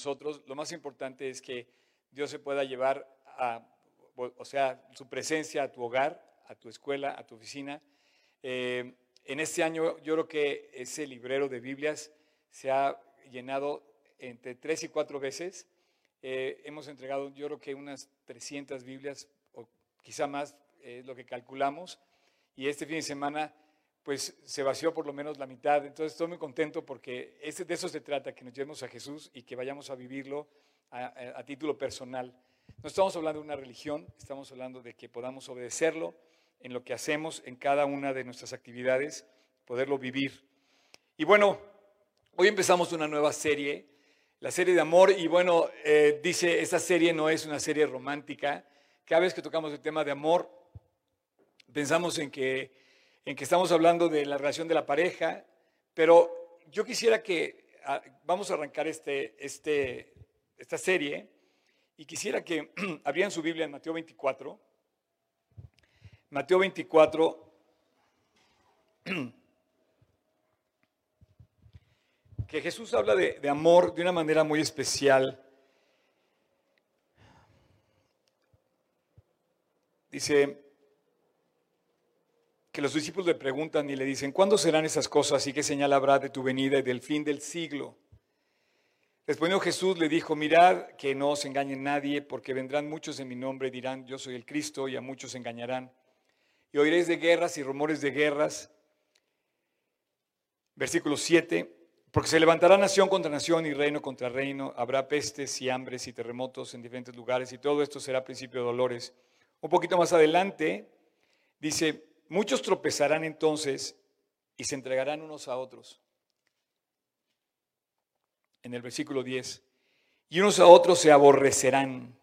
nosotros, lo más importante es que Dios se pueda llevar a, o sea, su presencia a tu hogar, a tu escuela, a tu oficina. Eh, en este año yo creo que ese librero de Biblias se ha llenado entre tres y cuatro veces. Eh, hemos entregado yo creo que unas 300 Biblias o quizá más, es lo que calculamos. Y este fin de semana pues se vació por lo menos la mitad. Entonces estoy muy contento porque de eso se trata, que nos llevemos a Jesús y que vayamos a vivirlo a, título personal. No estamos hablando de una religión, estamos hablando de que podamos obedecerlo en lo que hacemos, en cada una de nuestras actividades, poderlo vivir. Y bueno, hoy empezamos una nueva serie, la serie de amor, y bueno, eh, dice, esta serie no es una serie romántica. Cada vez que tocamos el tema de amor, pensamos en que en que estamos hablando de la relación de la pareja, pero yo quisiera que ah, vamos a arrancar este, este, esta serie y quisiera que abrieran su Biblia en Mateo 24. Mateo 24, que Jesús habla de, de amor de una manera muy especial. Dice, los discípulos le preguntan y le dicen, ¿cuándo serán esas cosas y qué señal habrá de tu venida y del fin del siglo? Respondió Jesús, le dijo, mirad que no os engañe nadie, porque vendrán muchos en mi nombre y dirán, yo soy el Cristo, y a muchos engañarán. Y oiréis de guerras y rumores de guerras. Versículo 7, porque se levantará nación contra nación y reino contra reino, habrá pestes y hambres y terremotos en diferentes lugares, y todo esto será principio de dolores. Un poquito más adelante dice, Muchos tropezarán entonces y se entregarán unos a otros. En el versículo 10. Y unos a otros se aborrecerán.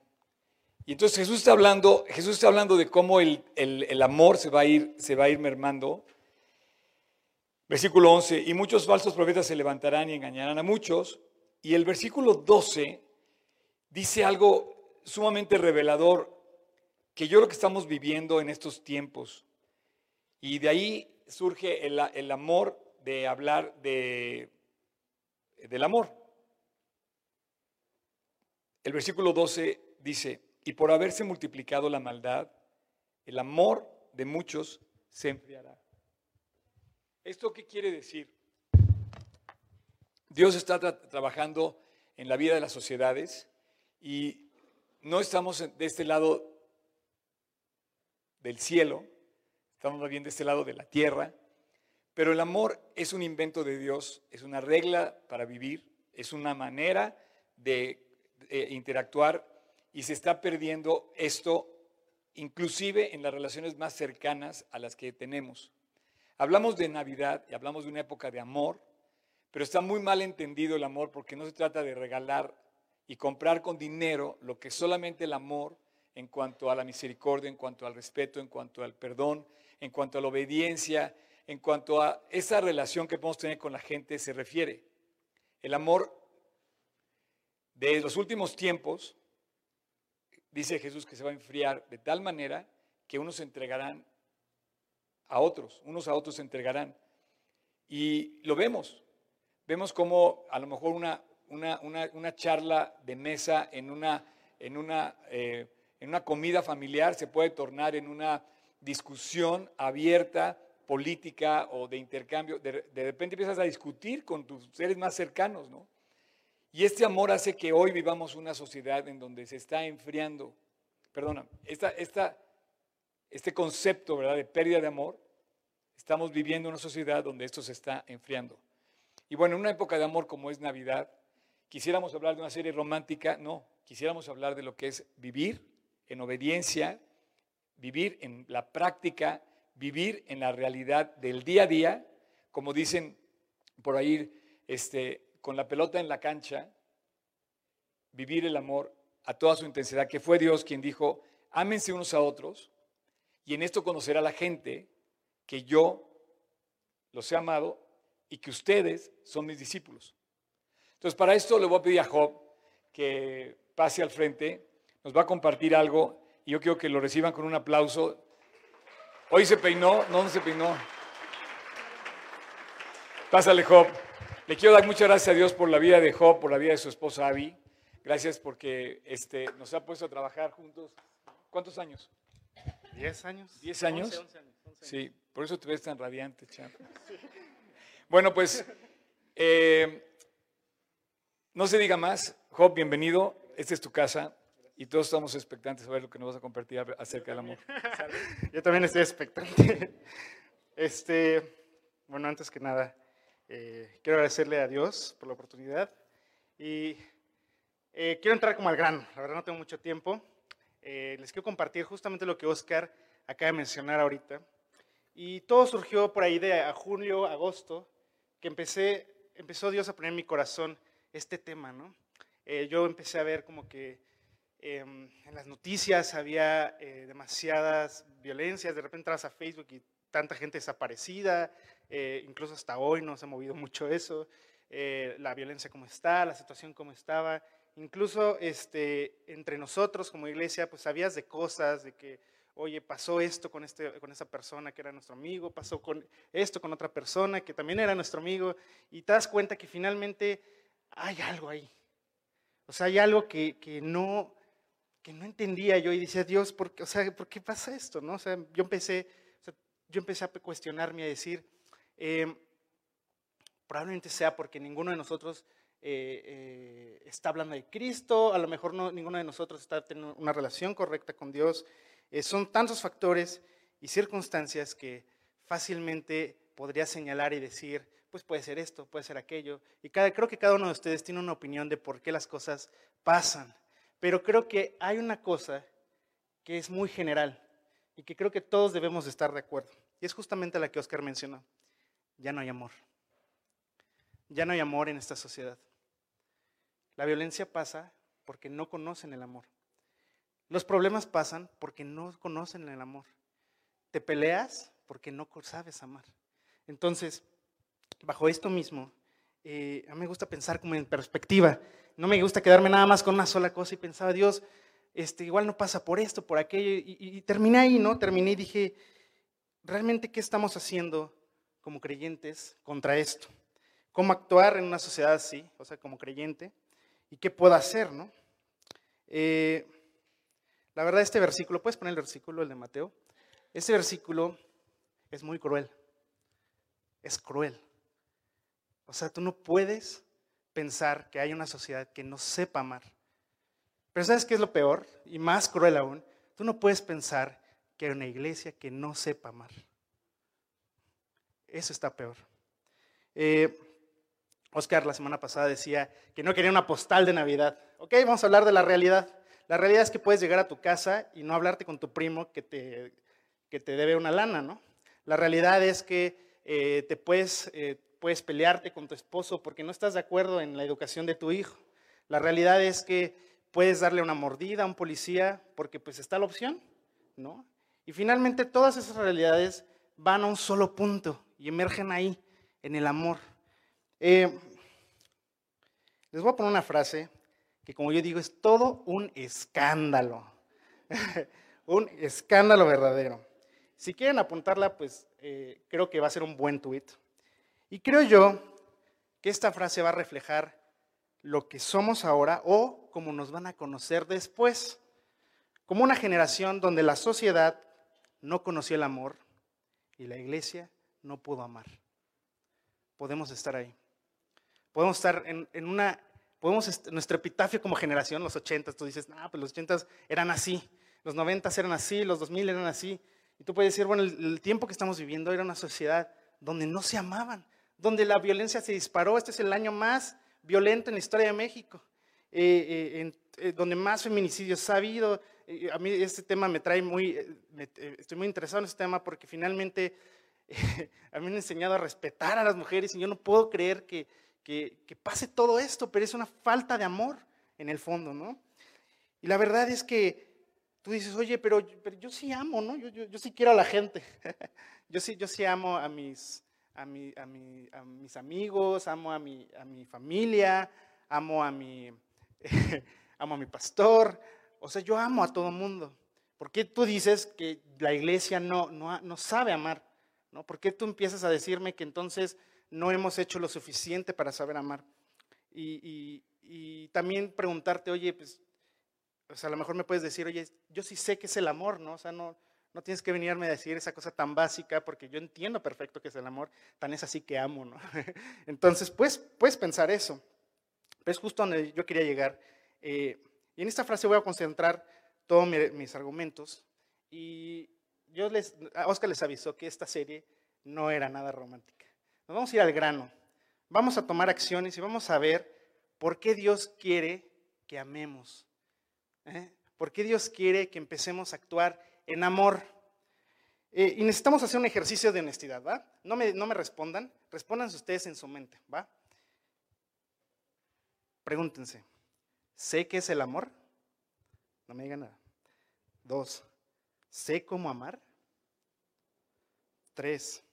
Y entonces Jesús está hablando, Jesús está hablando de cómo el, el amor se va, a ir, se va a ir mermando. Versículo 11. Y muchos falsos profetas se levantarán y engañarán a muchos. Y el versículo 12 dice algo sumamente revelador que yo lo que estamos viviendo en estos tiempos. Y de ahí surge el, amor de hablar de, del amor. El versículo 12 dice, y por haberse multiplicado la maldad, el amor de muchos se enfriará. ¿Esto qué quiere decir? Dios está trabajando en la vida de las sociedades y no estamos de este lado del cielo, estamos bien de este lado de la tierra, pero el amor es un invento de Dios, es una regla para vivir, es una manera de, interactuar y se está perdiendo esto inclusive en las relaciones más cercanas a las que tenemos. Hablamos de Navidad y hablamos de una época de amor, pero está muy mal entendido el amor porque no se trata de regalar y comprar con dinero lo que solamente el amor en cuanto a la misericordia, en cuanto al respeto, en cuanto al perdón, en cuanto a la obediencia, en cuanto a esa relación que podemos tener con la gente se refiere. El amor de los últimos tiempos, dice Jesús que se va a enfriar de tal manera que unos se entregarán a otros, unos a otros se entregarán. Y lo vemos, vemos como a lo mejor una, una, charla de mesa en una, en, una, eh, en una comida familiar se puede tornar en una discusión abierta, política o de intercambio, de, repente empiezas a discutir con tus seres más cercanos, ¿no? Y este amor hace que hoy vivamos una sociedad en donde se está enfriando, perdona, esta, esta, este concepto, ¿verdad?, de pérdida de amor, estamos viviendo una sociedad donde esto se está enfriando. Y bueno, en una época de amor como es Navidad, quisiéramos hablar de una serie romántica, no, quisiéramos hablar de lo que es vivir en obediencia, vivir en la práctica, vivir en la realidad del día a día, como dicen por ahí, este, con la pelota en la cancha, vivir el amor a toda su intensidad, que fue Dios quien dijo, ámense unos a otros, y en esto conocerá la gente que yo los he amado y que ustedes son mis discípulos. Entonces, para esto le voy a pedir a Job que pase al frente, nos va a compartir algo y yo quiero que lo reciban con un aplauso. Hoy se peinó, no, se peinó. Pásale, Job. Le quiero dar muchas gracias a Dios por la vida de Job, por la vida de su esposa Abby. Gracias porque este, nos ha puesto a trabajar juntos. ¿Cuántos años? ¿Diez años? ¿Diez años? Once, once años, once años. Sí, por eso te ves tan radiante, Chap. Bueno, pues, eh, no se diga más. Job, bienvenido. Esta es tu casa y todos estamos expectantes a ver lo que nos vas a compartir acerca del amor. Yo también estoy expectante. Este, bueno, antes que nada, eh, quiero agradecerle a Dios por la oportunidad y eh, quiero entrar como al grano. La verdad no tengo mucho tiempo. Eh, les quiero compartir justamente lo que Oscar acaba de mencionar ahorita. Y todo surgió por ahí de a julio, agosto, que empecé, empezó Dios a poner en mi corazón este tema, ¿no? Eh, yo empecé a ver como que em, en las noticias había eh, demasiadas violencias, de repente entras a Facebook y tanta gente desaparecida, eh, incluso hasta hoy no se ha movido mucho eso, la violencia como está, la situación como estaba, incluso este, entre nosotros como iglesia, pues sabías de cosas, de que oye, pasó esto con, este, con esa persona que era nuestro amigo, pasó con esto con otra persona que también era nuestro amigo, y te das cuenta que finalmente hay algo ahí. O sea, hay algo que, que no, que no entendía yo y decía, Dios, ¿por qué, o sea, ¿por qué pasa esto? ¿no? O sea, yo empecé, o sea, yo empecé a cuestionarme, a decir, eh, probablemente sea porque ninguno de nosotros eh, eh, está hablando de Cristo, a lo mejor no, ninguno de nosotros está teniendo una relación correcta con Dios. Eh, son tantos factores y circunstancias que fácilmente podría señalar y decir, pues puede ser esto, puede ser aquello. Y cada, creo que cada uno de ustedes tiene una opinión de por qué las cosas pasan. Pero creo que hay una cosa que es muy general y que creo que todos debemos estar de acuerdo. Y es justamente la que Oscar mencionó. Ya no hay amor. Ya no hay amor en esta sociedad. La violencia pasa porque no conocen el amor. Los problemas pasan porque no conocen el amor. Te peleas porque no sabes amar. Entonces, bajo esto mismo, eh, a mí me gusta pensar como en perspectiva. No me gusta quedarme nada más con una sola cosa y pensaba, Dios, este, igual no pasa por esto, por aquello. Y, terminé ahí, ¿no? Terminé y dije, ¿realmente qué estamos haciendo como creyentes contra esto? ¿Cómo actuar en una sociedad así, o sea, como creyente? ¿Y qué puedo hacer, no? Eh, la verdad, este versículo, ¿puedes poner el versículo, el de Mateo? Este versículo es muy cruel. Es cruel. O sea, tú no puedes pensar que hay una sociedad que no sepa amar. Pero ¿sabes qué es lo peor? Y más cruel aún, tú no puedes pensar que hay una iglesia que no sepa amar. Eso está peor. Eh, Oscar la semana pasada decía que no quería una postal de Navidad. Ok, vamos a hablar de la realidad. La realidad es que puedes llegar a tu casa y no hablarte con tu primo que te, que te debe una lana, ¿no? La realidad es que eh, te puedes, eh, puedes pelearte con tu esposo porque no estás de acuerdo en la educación de tu hijo. La realidad es que puedes darle una mordida a un policía porque pues está la opción, ¿no? Y finalmente todas esas realidades van a un solo punto y emergen ahí, en el amor. Eh, les voy a poner una frase que como yo digo es todo un escándalo. un escándalo verdadero. Si quieren apuntarla, pues eh, creo que va a ser un buen tuit. Y creo yo que esta frase va a reflejar lo que somos ahora o como nos van a conocer después. Como una generación donde la sociedad no conoció el amor y la iglesia no pudo amar. Podemos estar ahí. Podemos estar en, una podemos, nuestro epitafio como generación, los 80, tú dices, ah, pues los 80 eran así, los 90 eran así, los 2000 eran así. Y tú puedes decir, bueno, el, tiempo que estamos viviendo era una sociedad donde no se amaban, donde la violencia se disparó. Este es el año más violento en la historia de México, eh, eh, eh, donde más feminicidios ha habido. a mí este tema me trae muy, estoy muy interesado en este tema porque finalmente a mí me han enseñado a respetar a las mujeres y yo no puedo creer que, que, pase todo esto, pero es una falta de amor en el fondo, ¿no? Y la verdad es que tú dices, oye, pero, pero yo sí amo, ¿no? Yo, yo, sí quiero a la gente. yo, sí, yo sí amo a mis, a, mi, a, mi, a mis amigos, amo a mi, a mi familia, amo a mi, amo a mi pastor. O sea, yo amo a todo mundo. ¿Por qué tú dices que la iglesia no, no, no sabe amar? ¿no? ¿Por qué tú empiezas a decirme que entonces no hemos hecho lo suficiente para saber amar. Y, y también preguntarte, oye, pues, sea, a lo mejor me puedes decir, oye, yo sí sé que es el amor, ¿no? O sea, no, no tienes que venirme a decir esa cosa tan básica porque yo entiendo perfecto que es el amor, tan es así que amo, ¿no? Entonces, pues, puedes pensar eso. Pero es justo donde yo quería llegar. Eh, y en esta frase voy a concentrar todos mis argumentos. Y yo les, Oscar les avisó que esta serie no era nada romántica. Nos vamos a ir al grano. Vamos a tomar acciones y vamos a ver por qué Dios quiere que amemos. ¿eh? ¿Por qué Dios quiere que empecemos a actuar en amor? Eh, y necesitamos hacer un ejercicio de honestidad, ¿va? No me, no me respondan, respondan ustedes en su mente, ¿va? Pregúntense, ¿sé qué es el amor? No me digan nada. Dos, ¿sé cómo amar? Tres,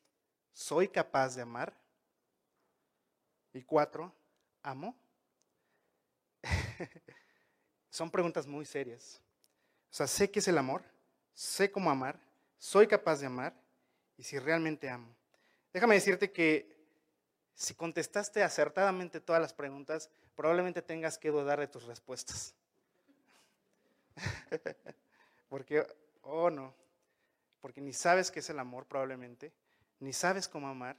¿soy capaz de amar? Y cuatro, ¿amo? Son preguntas muy serias. O sea, sé qué es el amor, sé cómo amar, soy capaz de amar y si realmente amo. Déjame decirte que si contestaste acertadamente todas las preguntas, probablemente tengas que dudar de tus respuestas. porque, oh no, porque ni sabes qué es el amor probablemente, ni sabes cómo amar,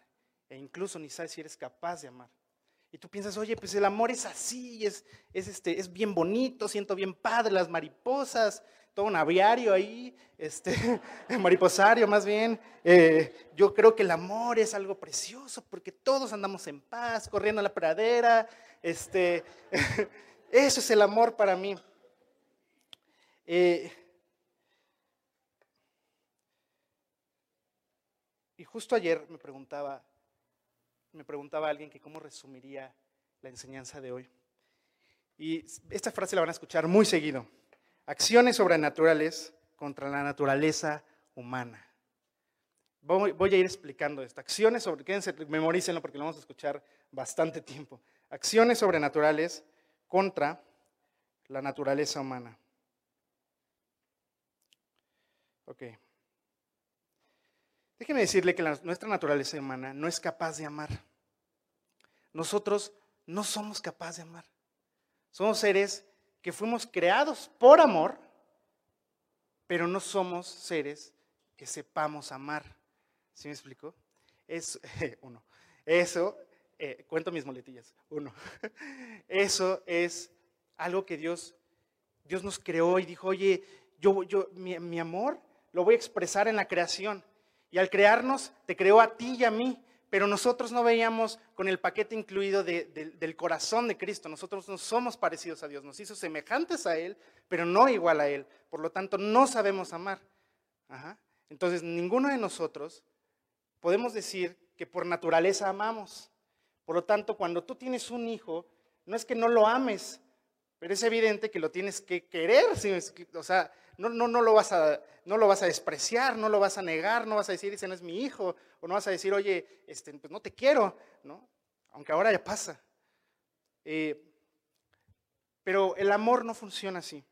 e incluso ni sabes si eres capaz de amar. Y tú piensas, oye, pues el amor es así, es, es, este, es bien bonito, siento bien padre las mariposas, todo un aviario ahí, este, mariposario más bien. Eh, yo creo que el amor es algo precioso porque todos andamos en paz, corriendo a la pradera. Este, eso es el amor para mí. Eh, y justo ayer me preguntaba, me preguntaba alguien que cómo resumiría la enseñanza de hoy. Y esta frase la van a escuchar muy seguido. Acciones sobrenaturales contra la naturaleza humana. Voy, a ir explicando esto. Acciones sobre, quédense, memorícenlo porque lo vamos a escuchar bastante tiempo. Acciones sobrenaturales contra la naturaleza humana. Ok. Déjeme decirle que nuestra naturaleza humana no es capaz de amar. Nosotros no somos capaces de amar. Somos seres que fuimos creados por amor, pero no somos seres que sepamos amar. ¿Sí me explico? Es, uno. Eso, eh, cuento mis moletillas. Uno. Eso es algo que Dios, Dios nos creó y dijo, oye, yo, yo, mi amor lo voy a expresar en la creación. Y al crearnos, te creó a ti y a mí, pero nosotros no veíamos con el paquete incluido del corazón de Cristo. Nosotros no somos parecidos a Dios, nos hizo semejantes a Él, pero no igual a Él. Por lo tanto, no sabemos amar. Entonces, ninguno de nosotros podemos decir que por naturaleza amamos. Por lo tanto, cuando tú tienes un hijo, no es que no lo ames, pero es evidente que lo tienes que querer. O sea, no, no, no, lo vas a, no lo vas a despreciar, no lo vas a negar, no vas a decir, ese no es mi hijo, o no vas a decir, oye, este, pues no te quiero, ¿no? Aunque ahora ya pasa. Eh, pero el amor no funciona así.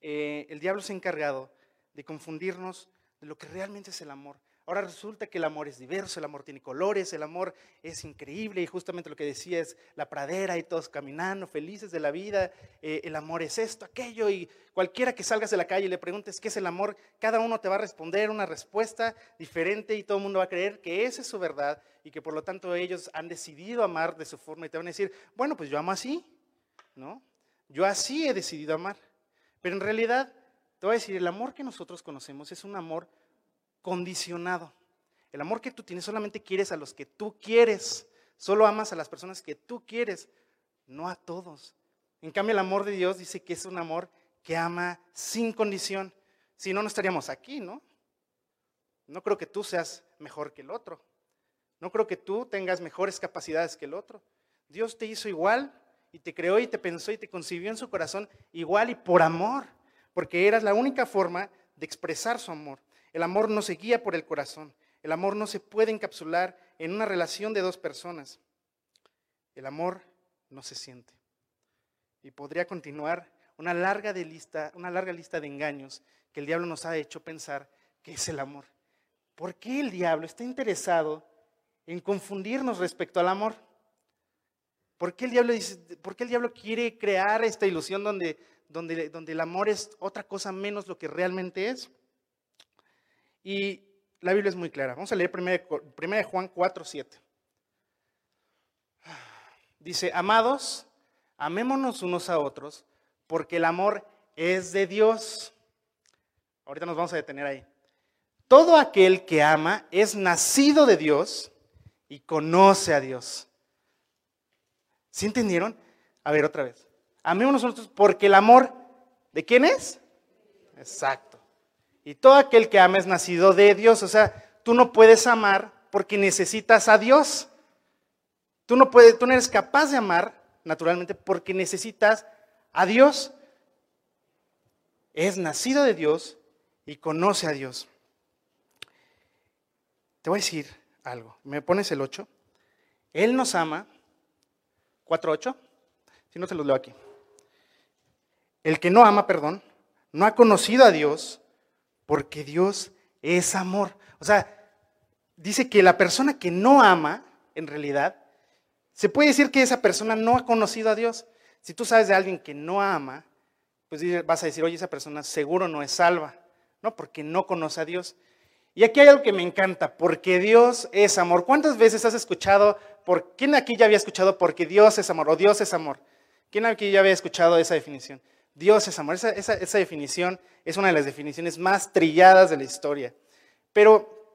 Eh, el diablo se ha encargado de confundirnos de lo que realmente es el amor. Ahora resulta que el amor es diverso, el amor tiene colores, el amor es increíble y justamente lo que decía es la pradera y todos caminando felices de la vida, eh, el amor es esto, aquello y cualquiera que salgas de la calle y le preguntes qué es el amor, cada uno te va a responder una respuesta diferente y todo el mundo va a creer que esa es su verdad y que por lo tanto ellos han decidido amar de su forma y te van a decir, bueno, pues yo amo así, ¿no? Yo así he decidido amar. Pero en realidad, te voy a decir, el amor que nosotros conocemos es un amor condicionado. El amor que tú tienes solamente quieres a los que tú quieres. Solo amas a las personas que tú quieres, no a todos. En cambio, el amor de Dios dice que es un amor que ama sin condición. Si no, no estaríamos aquí, ¿no? No creo que tú seas mejor que el otro. No creo que tú tengas mejores capacidades que el otro. Dios te hizo igual y te creó y te pensó y te concibió en su corazón igual y por amor, porque eras la única forma de expresar su amor. El amor no se guía por el corazón. El amor no se puede encapsular en una relación de dos personas. El amor no se siente. Y podría continuar una larga, lista, una larga lista de engaños que el diablo nos ha hecho pensar que es el amor. ¿Por qué el diablo está interesado en confundirnos respecto al amor? ¿Por qué el diablo, quiere crear esta ilusión donde el amor es otra cosa menos lo que realmente es? Y la Biblia es muy clara. Vamos a leer 1 Juan 4, 7. Dice, amados, amémonos unos a otros, porque el amor es de Dios. Ahorita nos vamos a detener ahí. Todo aquel que ama es nacido de Dios y conoce a Dios. ¿Sí entendieron? A ver, otra vez. Amémonos nosotros porque el amor, ¿de quién es? Exacto. Y todo aquel que ama es nacido de Dios. O sea, tú no puedes amar porque necesitas a Dios. Tú no, puedes, tú no eres capaz de amar naturalmente porque necesitas a Dios. Es nacido de Dios y conoce a Dios. Te voy a decir algo. ¿Me pones el 8? Él nos ama. 4.8. Si no, te lo leo aquí. El que no ama, perdón, no ha conocido a Dios porque Dios es amor. O sea, dice que la persona que no ama, en realidad, se puede decir que esa persona no ha conocido a Dios. Si tú sabes de alguien que no ama, pues vas a decir, oye, esa persona seguro no es salva, ¿no? Porque no conoce a Dios. Y aquí hay algo que me encanta, porque Dios es amor. ¿Cuántas veces has escuchado, por, quién aquí ya había escuchado porque Dios es amor o Dios es amor? ¿Quién aquí ya había escuchado esa definición? Dios es amor. Esa, definición es una de las definiciones más trilladas de la historia. Pero,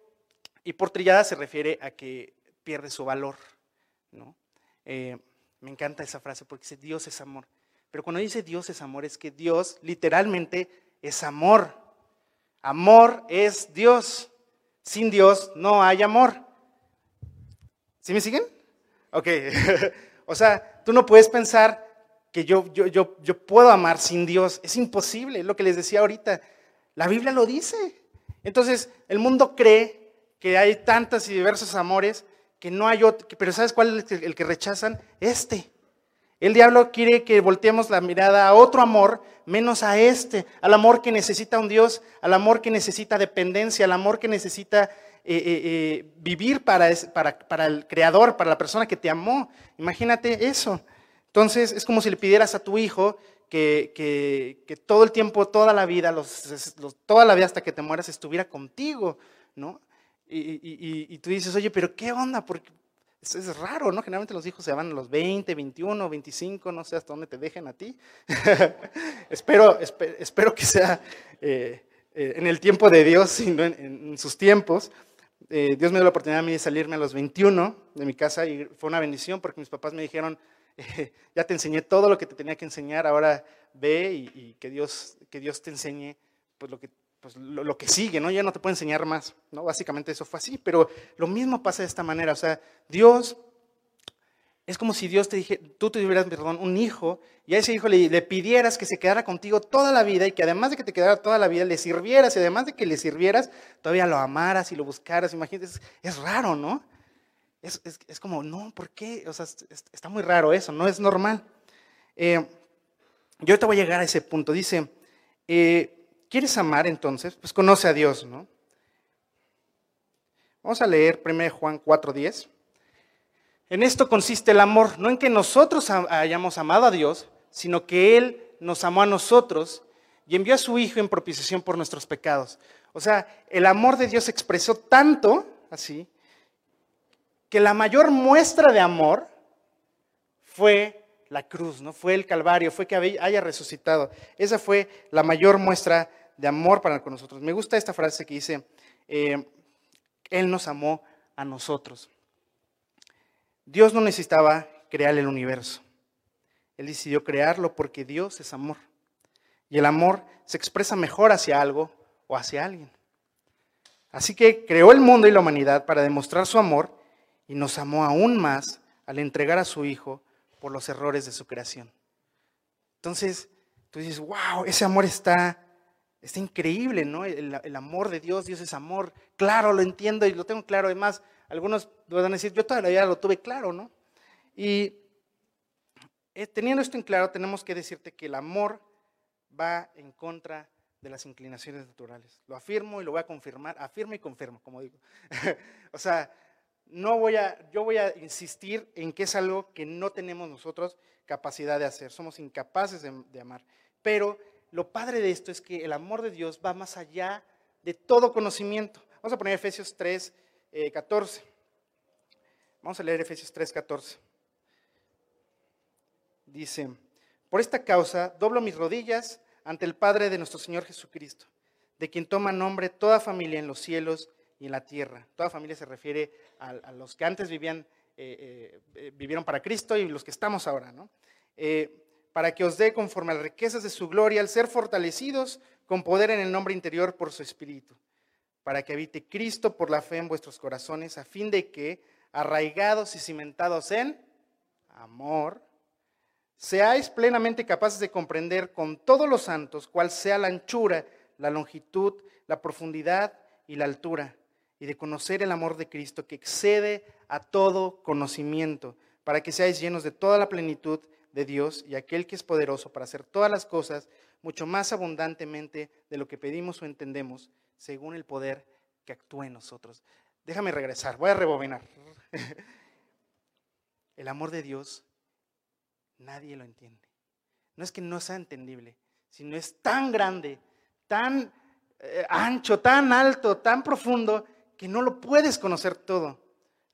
y por trillada se refiere a que pierde su valor, ¿no? Eh, me encanta esa frase porque dice Dios es amor. Pero cuando dice Dios es amor es que Dios literalmente es amor. Amor es Dios. Sin Dios no hay amor. ¿Sí me siguen? Ok. o sea, tú no puedes pensar que yo, yo, yo, yo puedo amar sin Dios. Es imposible, lo que les decía ahorita. La Biblia lo dice. Entonces, el mundo cree que hay tantos y diversos amores que no hay otro, pero ¿sabes cuál es el que rechazan? Este. El diablo quiere que volteemos la mirada a otro amor, menos a este, al amor que necesita un Dios, al amor que necesita dependencia, al amor que necesita eh, eh, eh, vivir para, para, para, el Creador, para la persona que te amó. Imagínate eso. Entonces es como si le pidieras a tu hijo que, que, todo el tiempo, toda la vida, los, toda la vida hasta que te mueras estuviera contigo, ¿no? Y, tú dices, oye, pero ¿qué onda? Porque es, raro, ¿no? Generalmente los hijos se van a los 20, 21, 25, no sé hasta dónde te dejen a ti. espero, espero que sea eh, eh, en el tiempo de Dios y no en, sus tiempos. Eh, Dios me dio la oportunidad a mí de salirme a los 21 de mi casa y fue una bendición porque mis papás me dijeron, ya te enseñé todo lo que te tenía que enseñar, ahora ve y, que, Dios, que Dios te enseñe pues, lo que pues lo, que sigue, ¿no? Ya no te puedo enseñar más, ¿no? Básicamente eso fue así, pero lo mismo pasa de esta manera, o sea, Dios es como si Dios te dije, tú tuvieras, perdón, un hijo y a ese hijo le, pidieras que se quedara contigo toda la vida y que además de que te quedara toda la vida, le sirvieras y además de que le sirvieras, todavía lo amaras y lo buscaras. Imagínate, es, raro, ¿no? Es, es, es, como, no, ¿por qué? O sea, está muy raro eso, no es normal. Eh, yo ahorita voy a llegar a ese punto. Dice, eh, ¿Quieres amar entonces? Pues conoce a Dios, ¿no? Vamos a leer 1 Juan 4:10. En esto consiste el amor, no en que nosotros hayamos amado a Dios, sino que Él nos amó a nosotros y envió a su Hijo en propiciación por nuestros pecados. O sea, el amor de Dios se expresó tanto, así, que la mayor muestra de amor fue la cruz, ¿no? Fue el Calvario, fue que haya resucitado. Esa fue la mayor muestra de amor para con nosotros. Me gusta esta frase que dice, eh, Él nos amó a nosotros. Dios no necesitaba crear el universo. Él decidió crearlo porque Dios es amor. Y el amor se expresa mejor hacia algo o hacia alguien. Así que creó el mundo y la humanidad para demostrar su amor y nos amó aún más al entregar a su Hijo por los errores de su creación. Entonces, tú dices, wow, ese amor está Está increíble, ¿no? El, amor de Dios, Dios es amor. Claro, lo entiendo y lo tengo claro. Además, algunos van a decir, yo todavía lo tuve claro, ¿no? Y eh, teniendo esto en claro, tenemos que decirte que el amor va en contra de las inclinaciones naturales. Lo afirmo y lo voy a confirmar. Afirmo y confirmo, como digo. o sea, no voy a, yo voy a insistir en que es algo que no tenemos nosotros capacidad de hacer, somos incapaces de, amar. Pero lo padre de esto es que el amor de Dios va más allá de todo conocimiento. Vamos a poner Efesios 3, 14. Eh, Vamos a leer Efesios 3, 14. Dice, por esta causa doblo mis rodillas ante el Padre de nuestro Señor Jesucristo, de quien toma nombre toda familia en los cielos y en la tierra. Toda familia se refiere a, los que antes vivían, eh, eh, vivieron para Cristo y los que estamos ahora, ¿no? Eh, para que os dé conforme a las riquezas de su gloria, al ser fortalecidos con poder en el nombre interior por su Espíritu, para que habite Cristo por la fe en vuestros corazones, a fin de que, arraigados y cimentados en amor, seáis plenamente capaces de comprender con todos los santos cuál sea la anchura, la longitud, la profundidad y la altura y de conocer el amor de Cristo que excede a todo conocimiento, para que seáis llenos de toda la plenitud de Dios y aquel que es poderoso para hacer todas las cosas mucho más abundantemente de lo que pedimos o entendemos, según el poder que actúa en nosotros. Déjame regresar, voy a rebobinar. El amor de Dios nadie lo entiende. No es que no sea entendible, sino es tan grande, tan eh, ancho, tan alto, tan profundo, que no lo puedes conocer todo,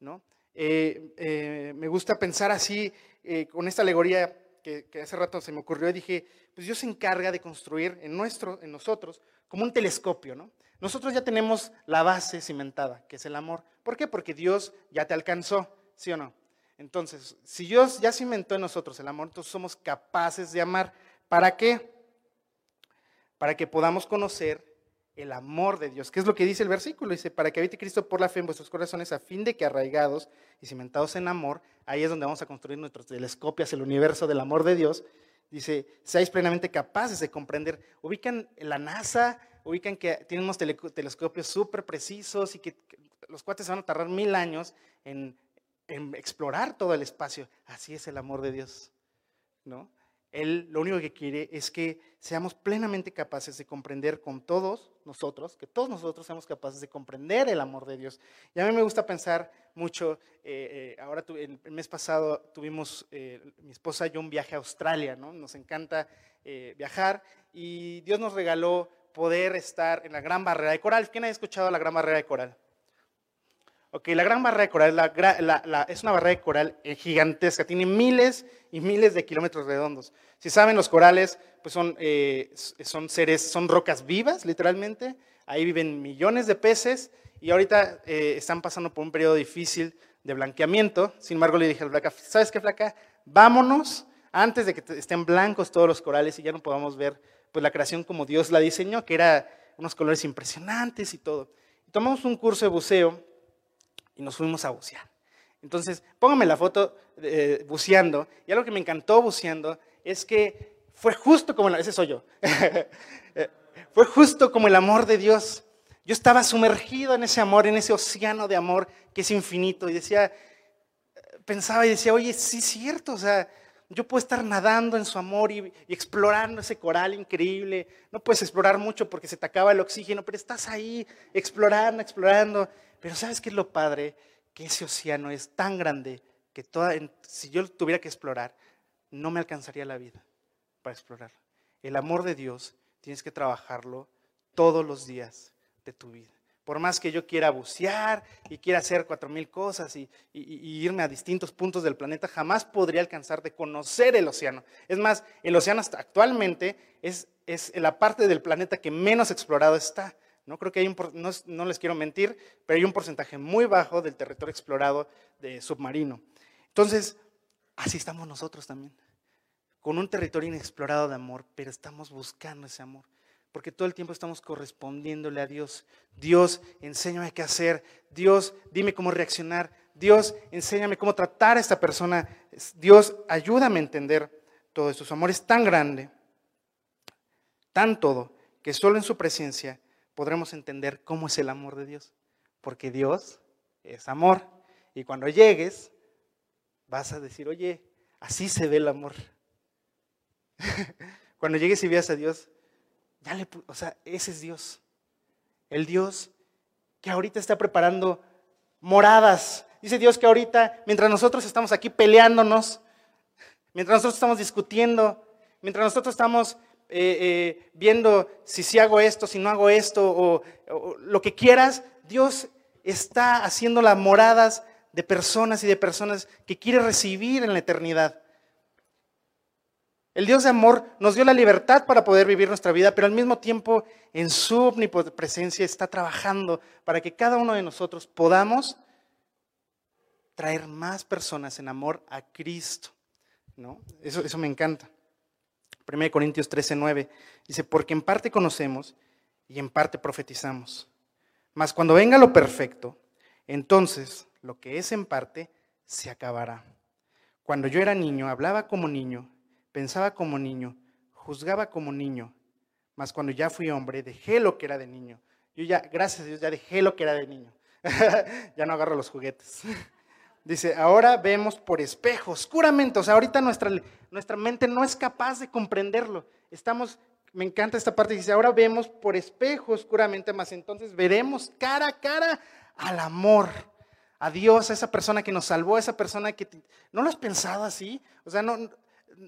¿no? Eh, eh, me gusta pensar así, eh, con esta alegoría que, hace rato se me ocurrió, y dije, pues Dios se encarga de construir en, nuestro, en nosotros como un telescopio, ¿no? Nosotros ya tenemos la base cimentada, que es el amor. ¿Por qué? Porque Dios ya te alcanzó, ¿sí o no? Entonces, si Dios ya cimentó en nosotros el amor, entonces somos capaces de amar. ¿Para qué? Para que podamos conocer el amor de Dios. ¿Qué es lo que dice el versículo? Dice, para que habite Cristo por la fe en vuestros corazones, a fin de que arraigados y cimentados en amor, ahí es donde vamos a construir nuestros telescopios, el universo del amor de Dios. Dice, seáis plenamente capaces de comprender. Ubican la NASA, ubican que tienen unos telescopios súper precisos y que, los cuates van a tardar mil años en, en explorar todo el espacio. Así es el amor de Dios, ¿no? Él lo único que quiere es que seamos plenamente capaces de comprender con todos nosotros, que todos nosotros seamos capaces de comprender el amor de Dios. Y a mí me gusta pensar mucho, eh, eh, ahora el mes pasado tuvimos, eh, mi esposa y yo, un viaje a Australia, ¿no? Nos encanta viajar y Dios nos regaló poder estar en la Gran Barrera de Coral. ¿Quién ha escuchado la Gran Barrera de Coral? Ok, la Gran Barrera de Coral es una barrera de coral gigantesca, tiene miles y miles de kilómetros redondos. Si saben, los corales pues son, eh, son seres, son rocas vivas, literalmente. Ahí viven millones de peces y ahorita eh, están pasando por un periodo difícil de blanqueamiento. Sin embargo, le dije a flaca, ¿sabes qué, flaca? Vámonos antes de que estén blancos todos los corales y ya no podamos ver pues, la creación como Dios la diseñó, que era unos colores impresionantes y todo. tomamos un curso de buceo y nos fuimos a bucear. Entonces, póngame la foto eh, buceando. Y algo que me encantó buceando es que fue justo como, ese soy yo, eh, fue justo como el amor de Dios. Yo estaba sumergido en ese amor, en ese océano de amor que es infinito. Y decía, pensaba y decía, oye, sí es cierto, o sea, yo puedo estar nadando en su amor y, y, explorando ese coral increíble. No puedes explorar mucho porque se te acaba el oxígeno, pero estás ahí explorando, explorando. Pero ¿sabes qué es lo padre? Que ese océano es tan grande que si yo tuviera que explorar, no me alcanzaría la vida para explorar. El amor de Dios tienes que trabajarlo todos los días de tu vida. Por más que yo quiera bucear y quiera hacer cuatro mil cosas y, irme a distintos puntos del planeta, jamás podría alcanzar de conocer el océano. Es más, el océano actualmente es, es la parte del planeta que menos explorado está. No creo que hay un, no, les quiero mentir, pero hay un porcentaje muy bajo del territorio explorado de submarino. Entonces, así estamos nosotros también, con un territorio inexplorado de amor, pero estamos buscando ese amor, porque todo el tiempo estamos correspondiéndole a Dios. Dios, enséñame qué hacer. Dios, dime cómo reaccionar. Dios, enséñame cómo tratar a esta persona. Dios, ayúdame a entender todo esto. Su amor es tan grande, tan todo, que solo en su presencia podremos entender cómo es el amor de Dios. Porque Dios es amor. Y cuando llegues, vas a decir, oye, así se ve el amor. cuando llegues y veas a Dios, ya le, o sea, ese es Dios. El Dios que ahorita está preparando moradas Dice Dios que ahorita, mientras nosotros estamos aquí peleándonos, mientras nosotros estamos discutiendo, mientras nosotros estamos eh, eh, viendo si sí hago esto, si no hago esto, o, lo que quieras, Dios está haciendo las moradas de personas y de personas que quiere recibir en la eternidad. El Dios de amor nos dio la libertad para poder vivir nuestra vida, pero al mismo tiempo en su omnipresencia está trabajando para que cada uno de nosotros podamos traer más personas en amor a Cristo. ¿no? Eso, eso me encanta. 1 Corintios 13, 9 dice, porque en parte conocemos y en parte profetizamos. Mas cuando venga lo perfecto, entonces lo que es en parte se acabará. Cuando yo era niño, hablaba como niño Pensaba como niño, juzgaba como niño, mas cuando ya fui hombre, dejé lo que era de niño. Yo ya, gracias a Dios, ya dejé lo que era de niño. ya no agarro los juguetes. Dice, ahora vemos por espejo, oscuramente. O sea, ahorita nuestra, nuestra mente no es capaz de comprenderlo. Estamos, me encanta esta parte, dice, ahora vemos por espejo, oscuramente, más entonces veremos cara a cara al amor, a Dios, a esa persona que nos salvó, a esa persona que... ¿No lo has pensado así? O sea, no,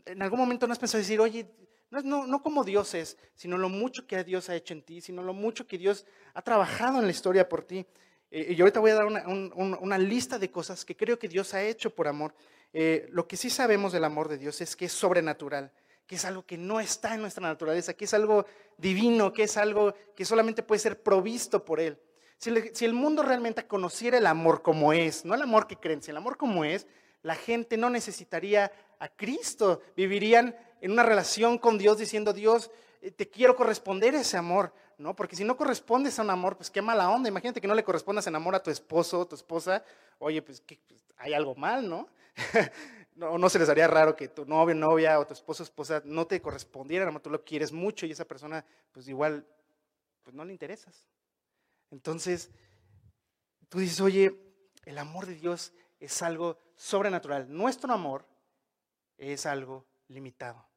en algún momento no has pensado decir, oye, no, no, como Dios es, sino lo mucho que Dios ha hecho en ti, sino lo mucho que Dios ha trabajado en la historia por ti. Eh, y ahorita voy a dar una, lista de cosas que creo que Dios ha hecho por amor. Eh, lo que sí sabemos del amor de Dios es que es sobrenatural, que es algo que no está en nuestra naturaleza, que es algo divino, que es algo que solamente puede ser provisto por Él. Si, si el mundo realmente conociera el amor como es, no el amor que creen, si el amor como es, la gente no necesitaría a Cristo, vivirían en una relación con Dios diciendo, Dios, eh, te quiero corresponder ese amor, ¿no? Porque si no correspondes a un amor, pues qué mala onda. Imagínate que no le correspondas en amor a tu esposo o tu esposa, oye, pues, pues hay algo mal, ¿no? no, no se les haría raro que tu novio, novia o tu esposo, esposa no te correspondieran, tú lo quieres mucho y esa persona, pues igual, pues no le interesas. Entonces, tú dices, oye, el amor de Dios es algo sobrenatural. Nuestro amor es algo limitado.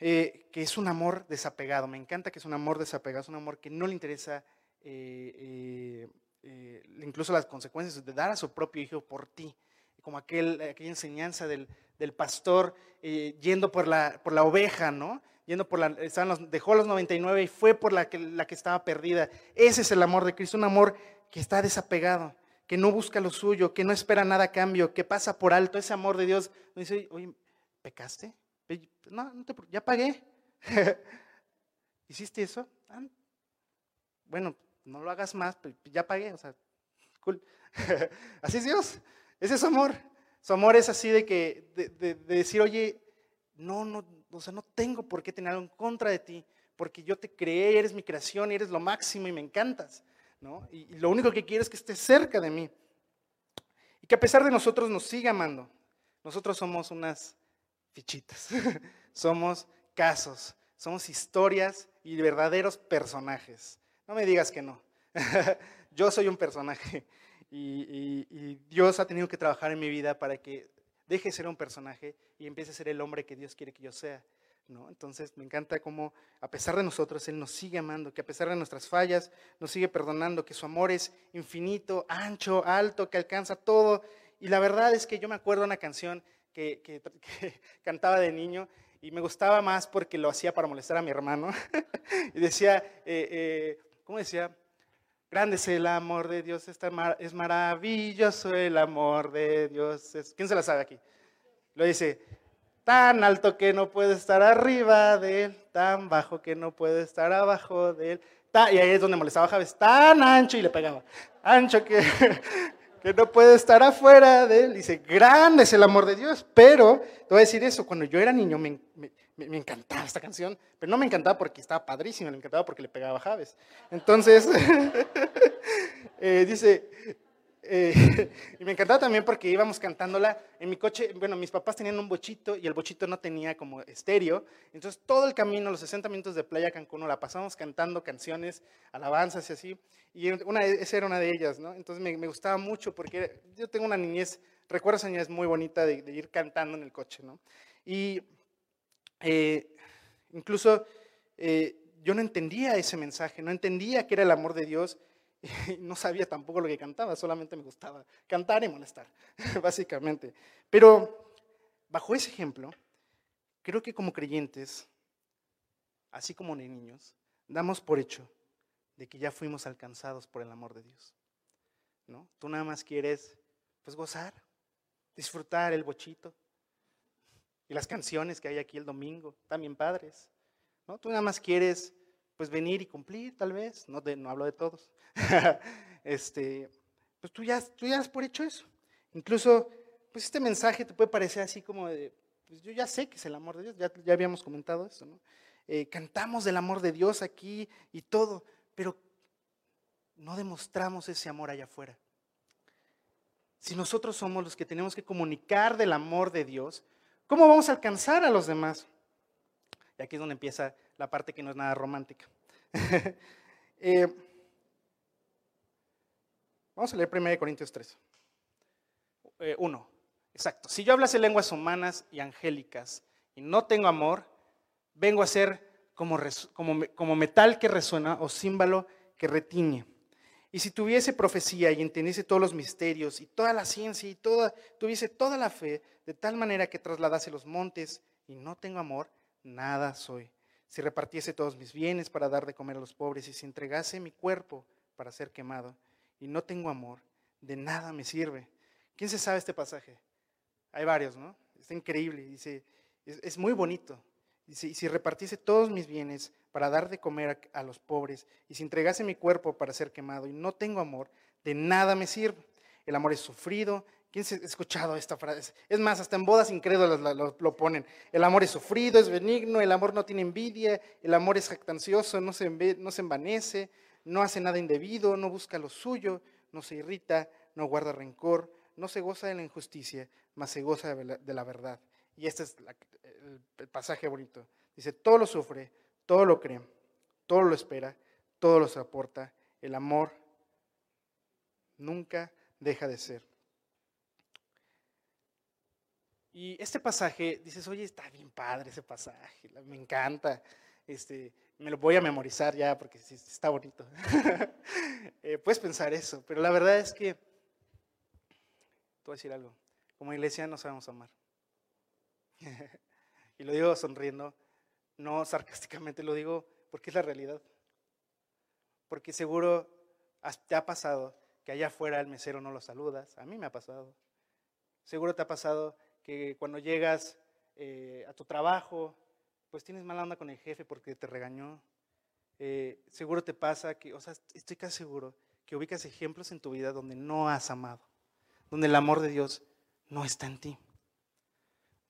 Eh, que es un amor desapegado. Me encanta que es un amor desapegado, es un amor que no le interesa eh, eh, incluso las consecuencias de dar a su propio hijo por ti. Como aquel, aquella enseñanza del, pastor yendo por la, por la oveja, ¿no? Yendo por la, dejó los 99 y fue por la que, la que estaba perdida. Ese es el amor de Cristo, un amor que está desapegado que no busca lo suyo, que no espera nada a cambio, que pasa por alto ese amor de Dios. Me dice, oye, ¿pecaste? No, no te, ya pagué. ¿Hiciste eso? Ah, bueno, no lo hagas más, ya pagué, o sea, cool. así es Dios, ese es su amor. Su amor es así de que, de, de decir, oye, no, no, o sea, no tengo por qué tener algo en contra de ti, porque yo te creé, eres mi creación, eres lo máximo y me encantas. Y, lo único que quiero es que esté cerca de mí. Y que a pesar de nosotros nos siga amando. Nosotros somos unas fichitas, somos casos, somos historias y verdaderos personajes. No me digas que no. Yo soy un personaje y, Dios ha tenido que trabajar en mi vida para que deje de ser un personaje y empiece a ser el hombre que Dios quiere que yo sea. Entonces me encanta cómo a pesar de nosotros Él nos sigue amando, que a pesar de nuestras fallas nos sigue perdonando, que su amor es infinito, ancho, alto, que alcanza todo. Y la verdad es que yo me acuerdo de una canción que, cantaba de niño y me gustaba más porque lo hacía para molestar a mi hermano. y decía, eh, eh, ¿cómo decía? Grande es el amor de Dios, es maravilloso el amor de Dios. ¿Quién se la sabe aquí? Lo dice, tan alto que no puede estar arriba de él, tan bajo que no puede estar abajo de él. Y ahí es donde molestaba a Javes, tan ancho y le pegaba, ancho que, que no puede estar afuera de él. Dice, grande es el amor de Dios, pero te voy a decir eso, cuando yo era niño me, me, encantaba esta canción, pero no me encantaba porque estaba padrísima, me encantaba porque le pegaba Javes. Entonces, eh, dice, eh, y me encantaba también porque íbamos cantándola en mi coche. Bueno, mis papás tenían un bochito y el bochito no tenía como estéreo. Entonces, todo el camino, los 60 minutos de Playa Cancún, la pasamos cantando canciones, alabanzas y así. Y una, esa era una de ellas, ¿no? Entonces, me, gustaba mucho porque yo tengo una niñez, recuerdo esa niñez muy bonita de, ir cantando en el coche, ¿no? Y eh, incluso eh, yo no entendía ese mensaje, no entendía que era el amor de Dios no sabía tampoco lo que cantaba, solamente me gustaba cantar y molestar, básicamente. Pero bajo ese ejemplo, creo que como creyentes, así como de niños, damos por hecho de que ya fuimos alcanzados por el amor de Dios. ¿No? Tú nada más quieres pues gozar, disfrutar el bochito y las canciones que hay aquí el domingo, también padres. ¿no? Tú nada más quieres pues venir y cumplir, tal vez, no, no hablo de todos. este, pues tú ya, tú ya has por hecho eso. Incluso, pues este mensaje te puede parecer así como de, pues yo ya sé que es el amor de Dios, ya, ya habíamos comentado eso, ¿no? Eh, cantamos del amor de Dios aquí y todo, pero no demostramos ese amor allá afuera. Si nosotros somos los que tenemos que comunicar del amor de Dios, ¿cómo vamos a alcanzar a los demás? Y aquí es donde empieza la parte que no es nada romántica. Eh, vamos a leer 1 Corintios 3. 1. Eh, Exacto. Si yo hablase lenguas humanas y angélicas y no tengo amor, vengo a ser como, como, metal que resuena o címbalo que retiñe. Y si tuviese profecía y entendiese todos los misterios y toda la ciencia y toda, tuviese toda la fe, de tal manera que trasladase los montes y no tengo amor, nada soy. Si repartiese todos mis bienes para dar de comer a los pobres y si entregase mi cuerpo para ser quemado y no tengo amor, de nada me sirve. ¿Quién se sabe este pasaje? Hay varios, ¿no? Está increíble. Dice, es, muy bonito. Dice, y si repartiese todos mis bienes para dar de comer a, a los pobres y si entregase mi cuerpo para ser quemado y no tengo amor, de nada me sirve. El amor es sufrido, ¿Quién ha escuchado esta frase? Es más, hasta en bodas incrédulas lo, ponen. El amor es sufrido, es benigno, el amor no tiene envidia, el amor es jactancioso, no se, envanece, no hace nada indebido, no busca lo suyo, no se irrita, no guarda rencor, no se goza de la injusticia, mas se goza de la, verdad. Y este es el pasaje bonito. Dice, todo lo sufre, todo lo cree, todo lo espera, todo lo soporta. El amor nunca deja de ser. Y este pasaje, dices, oye, está bien padre ese pasaje, me encanta. Este, me lo voy a memorizar ya porque está bonito. Eh, puedes pensar eso, pero la verdad es que, te voy a decir algo, como iglesia no sabemos amar. y lo digo sonriendo, no sarcásticamente, lo digo porque es la realidad. Porque seguro te ha pasado que allá afuera el mesero no lo saludas, a mí me ha pasado. Seguro te ha pasado que cuando llegas eh, a tu trabajo, pues tienes mala onda con el jefe porque te regañó. Eh, seguro te pasa que, o sea, estoy casi seguro que ubicas ejemplos en tu vida donde no has amado, donde el amor de Dios no está en ti,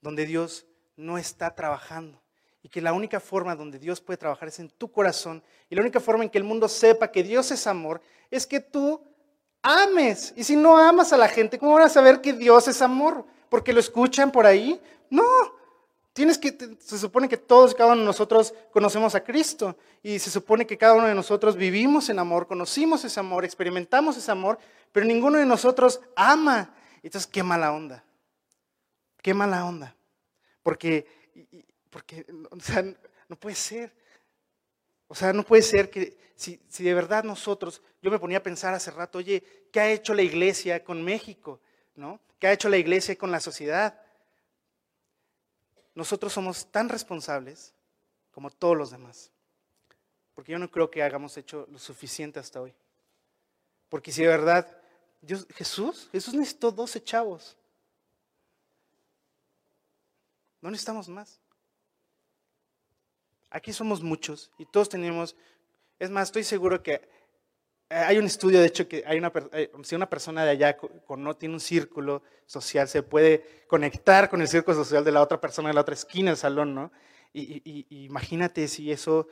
donde Dios no está trabajando y que la única forma donde Dios puede trabajar es en tu corazón y la única forma en que el mundo sepa que Dios es amor es que tú ames. Y si no amas a la gente, ¿cómo van a saber que Dios es amor? Porque lo escuchan por ahí. No, tienes que, se supone que todos cada uno de nosotros conocemos a Cristo y se supone que cada uno de nosotros vivimos en amor, conocimos ese amor, experimentamos ese amor, pero ninguno de nosotros ama. Entonces, qué mala onda. Qué mala onda. Porque, porque o sea, no puede ser. O sea, no puede ser que si, si de verdad nosotros, yo me ponía a pensar hace rato, oye, ¿qué ha hecho la iglesia con México? ¿no? ¿Qué ha hecho la iglesia con la sociedad? Nosotros somos tan responsables como todos los demás. Porque yo no creo que hagamos hecho lo suficiente hasta hoy. Porque si de verdad, Dios, Jesús, Jesús necesitó 12 chavos. No necesitamos más. Aquí somos muchos y todos tenemos, es más, estoy seguro que hay un estudio, de hecho, que hay una, eh, si una persona de allá no tiene un círculo social, se puede conectar con el círculo social de la otra persona de la otra esquina del salón, ¿no? Y, imagínate si eso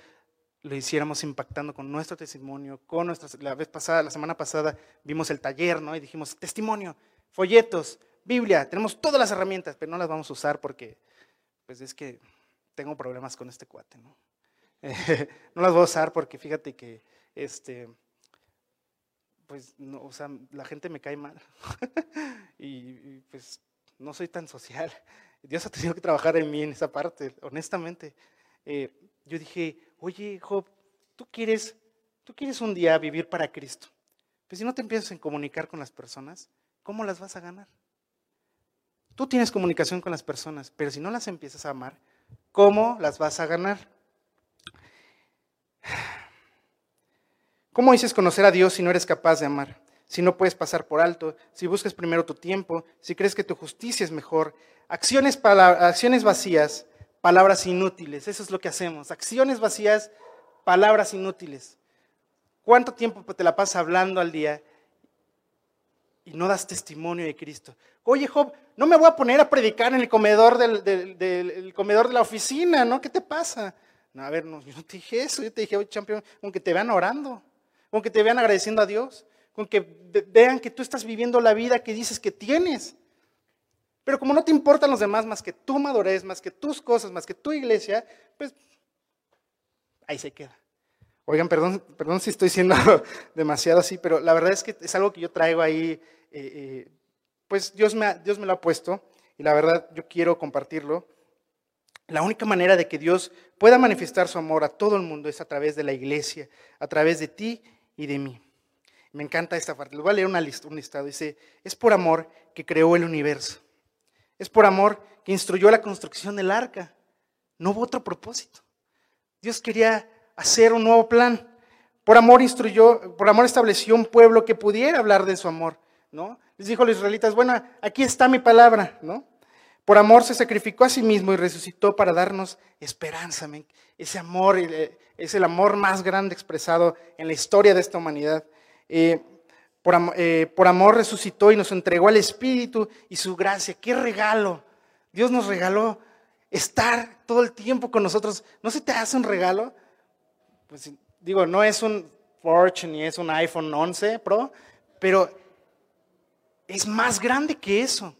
lo hiciéramos impactando con nuestro testimonio, con nuestras, la vez pasada, la semana pasada vimos el taller, ¿no? Y dijimos, testimonio, folletos, Biblia, tenemos todas las herramientas, pero no las vamos a usar porque, pues es que tengo problemas con este cuate, ¿no? no las voy a usar porque fíjate que, este, pues, no, o sea, la gente me cae mal. y, pues no soy tan social. Dios ha tenido que trabajar en mí en esa parte, honestamente. Eh, yo dije, oye, Job, ¿tú quieres, tú quieres un día vivir para Cristo. Pues si no te empiezas a comunicar con las personas, ¿cómo las vas a ganar? Tú tienes comunicación con las personas, pero si no las empiezas a amar, ¿cómo las vas a ganar? ¿Cómo dices conocer a Dios si no eres capaz de amar? Si no puedes pasar por alto, si buscas primero tu tiempo, si crees que tu justicia es mejor. Acciones, acciones vacías, palabras inútiles, eso es lo que hacemos. Acciones vacías, palabras inútiles. ¿Cuánto tiempo te la pasas hablando al día y no das testimonio de Cristo? Oye, Job, no me voy a poner a predicar en el comedor, del, comedor de la oficina, ¿no? ¿Qué te pasa? No, a ver, no, yo no te dije eso, yo te dije, oye, campeón, aunque te vean orando, aunque te vean agradeciendo a Dios, con que vean que tú estás viviendo la vida que dices que tienes. Pero como no te importan los demás más que tu madurez, más que tus cosas, más que tu iglesia, pues ahí se queda. Oigan, perdón, perdón si estoy siendo demasiado así, pero la verdad es que es algo que yo traigo ahí, eh, eh, pues Dios me, Dios me lo ha puesto y la verdad yo quiero compartirlo. La única manera de que Dios pueda manifestar su amor a todo el mundo es a través de la iglesia, a través de ti y de mí. Me encanta esta parte. Les voy a leer una lista, un listado. Dice, es por amor que creó el universo. Es por amor que instruyó la construcción del arca. No hubo otro propósito. Dios quería hacer un nuevo plan. Por amor instruyó, por amor estableció un pueblo que pudiera hablar de su amor, ¿no? Les dijo a los israelitas, bueno, aquí está mi palabra, ¿no? Por amor se sacrificó a sí mismo y resucitó para darnos esperanza. Ese amor eh, es el amor más grande expresado en la historia de esta humanidad. Eh, por, eh, por, amor resucitó y nos entregó al Espíritu y su gracia. ¡Qué regalo! Dios nos regaló estar todo el tiempo con nosotros. ¿No se te hace un regalo? Pues digo, no es un Porsche ni es un iPhone 11 Pro, pero es más grande que eso.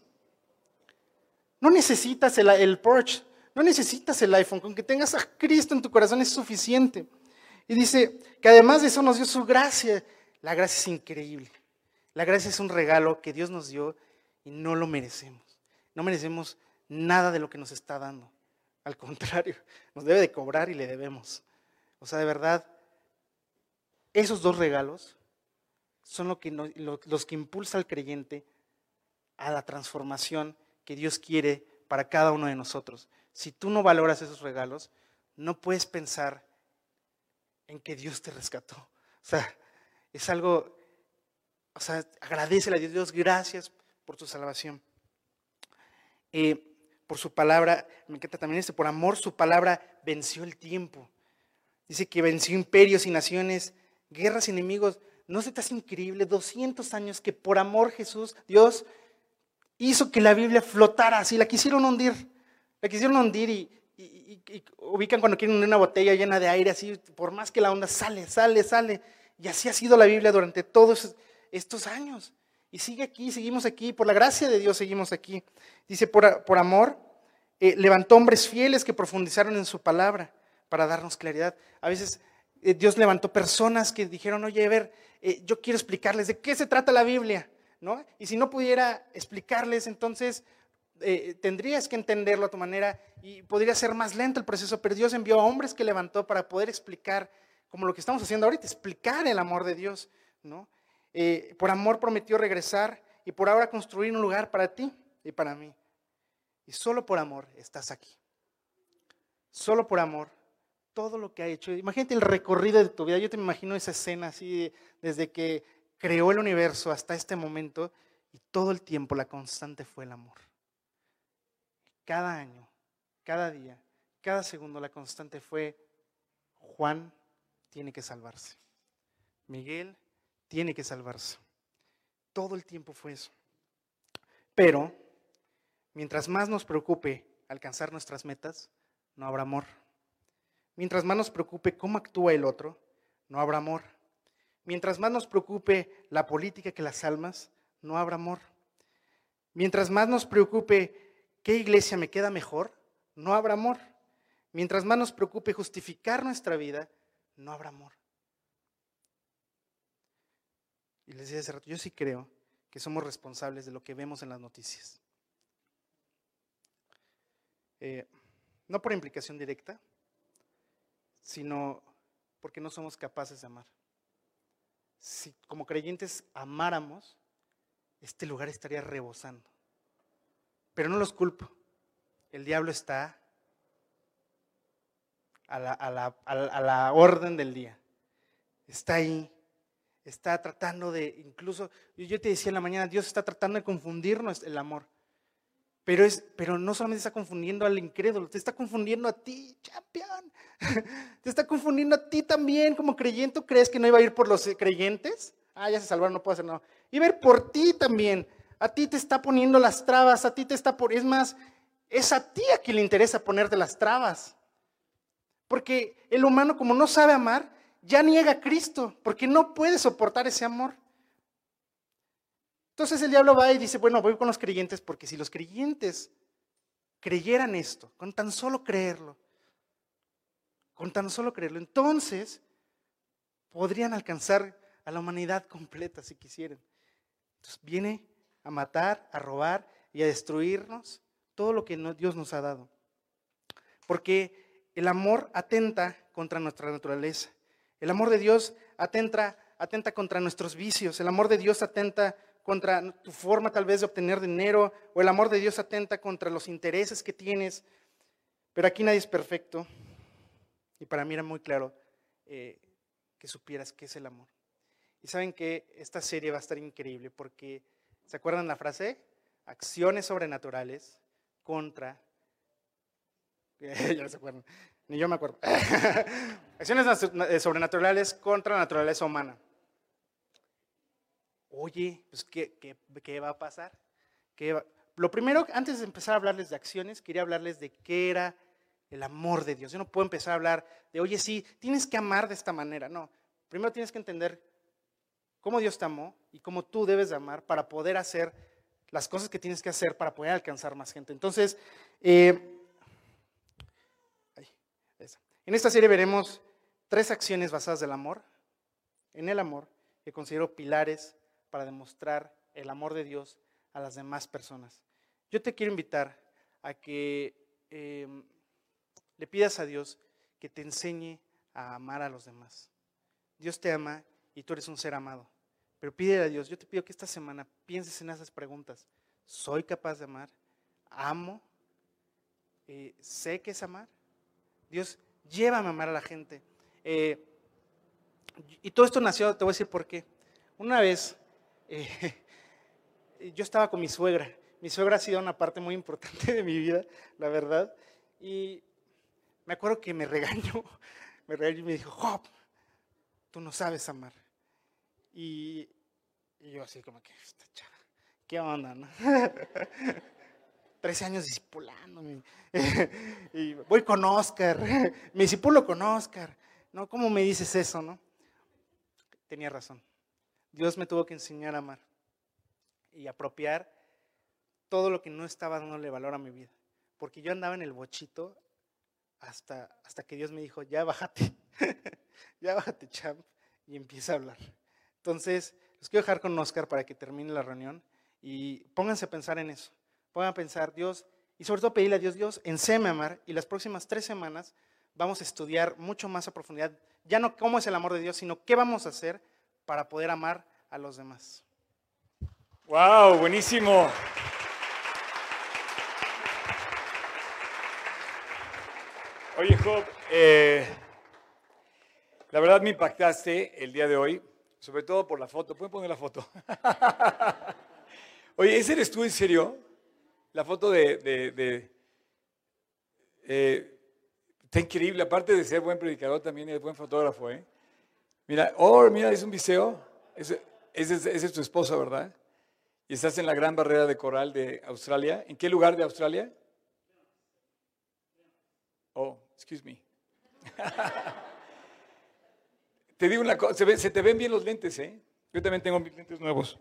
No necesitas el, el Porsche, no necesitas el iPhone, con que tengas a Cristo en tu corazón es suficiente. Y dice que además de eso nos dio su gracia. La gracia es increíble. La gracia es un regalo que Dios nos dio y no lo merecemos. No merecemos nada de lo que nos está dando. Al contrario, nos debe de cobrar y le debemos. O sea, de verdad, esos dos regalos son los que impulsa al creyente a la transformación que Dios quiere para cada uno de nosotros. Si tú no valoras esos regalos, no puedes pensar en que Dios te rescató. O sea, es algo, o sea, agradecele a Dios, Dios, gracias por tu salvación. Eh, por su palabra, me encanta también este, por amor su palabra venció el tiempo. Dice que venció imperios y naciones, guerras y enemigos. ¿No se te hace increíble? 200 años que por amor Jesús, Dios, hizo que la Biblia flotara así. La quisieron hundir. La quisieron hundir y, ubican cuando quieren una botella llena de aire así, por más que la onda sale, sale, sale. Y así ha sido la Biblia durante todos estos años. Y sigue aquí, seguimos aquí, por la gracia de Dios seguimos aquí. Dice, por, por amor, eh, levantó hombres fieles que profundizaron en su palabra para darnos claridad. A veces eh, Dios levantó personas que dijeron, oye, a ver, eh, yo quiero explicarles de qué se trata la Biblia, Y si no pudiera explicarles, entonces tendrías que entenderlo a tu manera y podría ser más lento el proceso, pero Dios envió a hombres que levantó para poder explicar como lo que estamos haciendo ahorita, explicar el amor de Dios, ¿no? Eh, por amor prometió regresar y por ahora construir un lugar para ti y para mí. Y solo por amor estás aquí. Solo por amor, todo lo que ha hecho. Imagínate el recorrido de tu vida. Yo te imagino esa escena así, desde que creó el universo hasta este momento, y todo el tiempo la constante fue el amor. Cada año, cada día, cada segundo la constante fue Juan tiene que salvarse. Miguel tiene que salvarse. Todo el tiempo fue eso. Pero, mientras más nos preocupe alcanzar nuestras metas, no habrá amor. Mientras más nos preocupe cómo actúa el otro, no habrá amor. Mientras más nos preocupe la política que las almas, no habrá amor. Mientras más nos preocupe qué iglesia me queda mejor, no habrá amor. Mientras más nos preocupe justificar nuestra vida, no habrá amor. Y les decía hace rato, yo sí creo que somos responsables de lo que vemos en las noticias. Eh, no por implicación directa, sino porque no somos capaces de amar. Si como creyentes amáramos, este lugar estaría rebosando. Pero no los culpo. El diablo está a la, a la, orden del día. Está ahí está tratando de, incluso, yo te decía en la mañana, Dios está tratando de confundirnos el amor. Pero, es, pero no solamente está confundiendo al incrédulo, te está confundiendo a ti, champion. Te está confundiendo a ti también como creyente. ¿Crees que no iba a ir por los creyentes? Ah, ya se salvaron, no puedo hacer nada. Iba a ir por ti también. A ti te está poniendo las trabas, a ti te está por... Es más, es a ti a quien le interesa ponerte las trabas. Porque el humano como no sabe amar, ya niega a Cristo, porque no puede soportar ese amor. Entonces el diablo va y dice, bueno, voy con los creyentes, porque si los creyentes creyeran esto, con tan solo creerlo, con tan solo creerlo, entonces podrían alcanzar a la humanidad completa si quisieran. Entonces viene a matar, a robar y a destruirnos todo lo que Dios nos ha dado. Porque el amor atenta contra nuestra naturaleza. El amor de Dios atenta, atenta contra nuestros vicios, el amor de Dios atenta contra tu forma tal vez de obtener dinero, o el amor de Dios atenta contra los intereses que tienes. Pero aquí nadie es perfecto. Y para mí era muy claro eh, que supieras qué es el amor. Y saben que esta serie va a estar increíble porque, ¿se acuerdan la frase? Acciones sobrenaturales contra... ya se acuerdan. Ni yo me acuerdo. Acciones eh, sobrenaturales contra la naturaleza humana. Oye, pues, ¿qué, va a pasar? Lo primero, antes de empezar a hablarles de acciones, quería hablarles de qué era el amor de Dios. Yo no puedo empezar a hablar de, oye, sí, tienes que amar de esta manera. No, primero tienes que entender cómo Dios te amó y cómo tú debes de amar para poder hacer las cosas que tienes que hacer para poder alcanzar más gente. Entonces, eh, en esta serie veremos tres acciones basadas del amor, en el amor, que considero pilares para demostrar el amor de Dios a las demás personas. Yo te quiero invitar a que em, le pidas a Dios que te enseñe a amar a los demás. Dios te ama y tú eres un ser amado. Pero pídele a Dios, yo te pido que esta semana pienses en esas preguntas. ¿Soy capaz de amar? ¿Amo? Eh, ¿Sé qué es amar? Dios, llévame a amar a la gente. Eh, y todo esto nació, te voy a decir por qué. Una vez, eh, yo estaba con mi suegra. Mi suegra ha sido una parte muy importante de mi vida, la verdad. Y me acuerdo que me regañó, me regañó y me dijo, Job, tú no sabes amar. Y, yo así como que, ¿qué onda, no? 13 años discipulándome. y voy con Oscar, me disipulo con Oscar. ¿No? ¿Cómo me dices eso, no? Tenía razón. Dios me tuvo que enseñar a amar y apropiar todo lo que no estaba dándole valor a mi vida. Porque yo andaba en el bochito hasta, hasta que Dios me dijo, ya bájate, ya bájate, champ, y empieza a hablar. Entonces, los quiero dejar con Oscar para que termine la reunión y pónganse a pensar en eso. Puedan a pensar, Dios, y sobre todo pedirle a Dios, Dios, enséñame a amar. Y las próximas tres semanas vamos a estudiar mucho más a profundidad, ya no cómo es el amor de Dios, sino qué vamos a hacer para poder amar a los demás. ¡Wow! Buenísimo. Oye, Job, eh, la verdad me impactaste el día de hoy, sobre todo por la foto. ¿Pueden poner la foto? Oye, ¿ese eres tú en serio? la foto de... Eh, está increíble, aparte de ser buen predicador, también es buen fotógrafo. ¿eh? Mira, oh, mira, es un viseo. Ese, es tu esposa, ¿verdad? Y estás en la gran barrera de coral de Australia. ¿En qué lugar de Australia? Oh, excuse me. te digo una cosa, se, te ven bien los lentes, ¿eh? Yo también tengo mis lentes nuevos.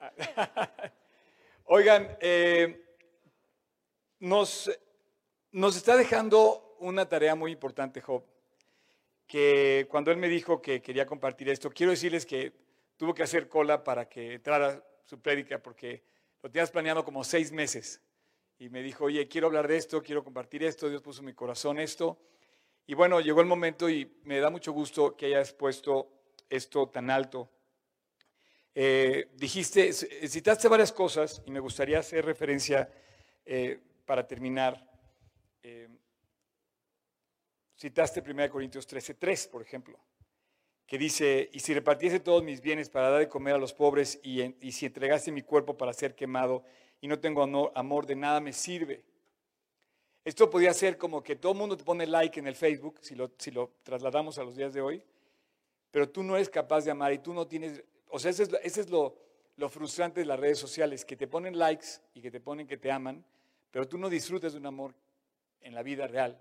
Oigan, eh, nos, nos está dejando una tarea muy importante, Job, que cuando él me dijo que quería compartir esto, quiero decirles que tuvo que hacer cola para que entrara su prédica, porque lo tenías planeado como seis meses. Y me dijo, oye, quiero hablar de esto, quiero compartir esto, Dios puso en mi corazón esto. Y bueno, llegó el momento y me da mucho gusto que hayas puesto esto tan alto Eh, dijiste, citaste varias cosas y me gustaría hacer referencia eh, para terminar. Eh, citaste 1 Corintios 13:3, por ejemplo, que dice, y si repartiese todos mis bienes para dar de comer a los pobres y, si entregase mi cuerpo para ser quemado y no tengo amor, de nada me sirve. Esto podría ser como que todo el mundo te pone like en el Facebook, si lo, si lo trasladamos a los días de hoy, pero tú no eres capaz de amar y tú no tienes o sea, ese es, lo, frustrante de las redes sociales, que te ponen likes y que te ponen que te aman, pero tú no disfrutas de un amor en la vida real.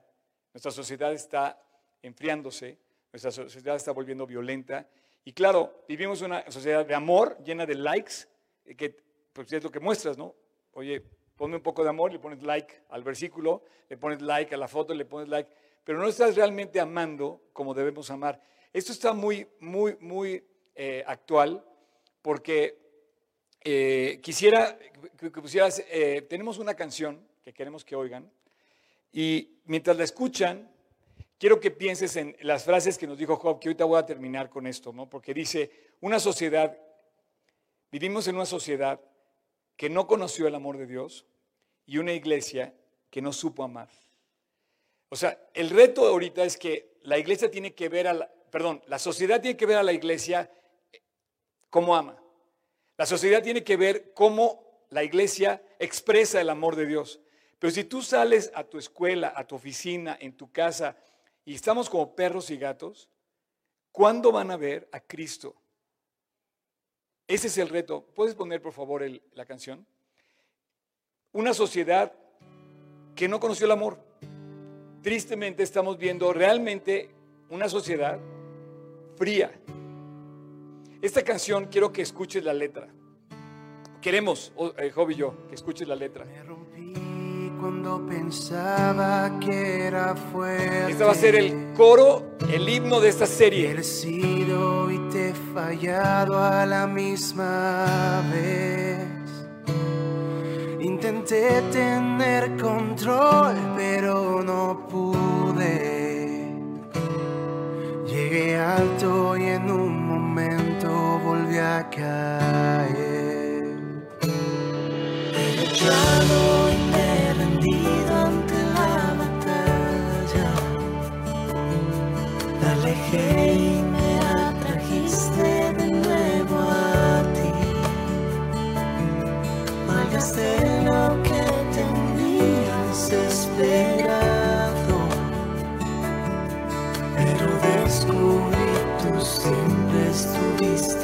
Nuestra sociedad está enfriándose, nuestra sociedad está volviendo violenta. Y claro, vivimos una sociedad de amor llena de likes, eh, que pues, es lo que muestras, ¿no? Oye, ponme un poco de amor, le pones like al versículo, le pones like a la foto, le pones like, pero no estás realmente amando como debemos amar. Esto está muy, muy, muy eh, actual, porque eh, quisiera que, pusieras, eh, tenemos una canción que queremos que oigan, y mientras la escuchan, quiero que pienses en las frases que nos dijo Job, que ahorita voy a terminar con esto, ¿no? porque dice, una sociedad, vivimos en una sociedad que no conoció el amor de Dios y una iglesia que no supo amar. O sea, el reto ahorita es que la iglesia tiene que ver a la, perdón, la sociedad tiene que ver a la iglesia cómo ama. La sociedad tiene que ver cómo la iglesia expresa el amor de Dios. Pero si tú sales a tu escuela, a tu oficina, en tu casa, y estamos como perros y gatos, ¿cuándo van a ver a Cristo? Ese es el reto. ¿Puedes poner, por favor, la canción? Una sociedad que no conoció el amor. Tristemente estamos viendo realmente una sociedad fría, esta canción quiero que escuches la letra. Queremos, eh, Job y yo, que escuches la letra. Cuando pensaba que era fuerte. Este va a ser el coro, el himno de esta serie. He sido y te he fallado a la misma vez. Intenté tener control, pero no pude. Llegué alto y en un volví a caer. He luchado descubrí tu siempre estuviste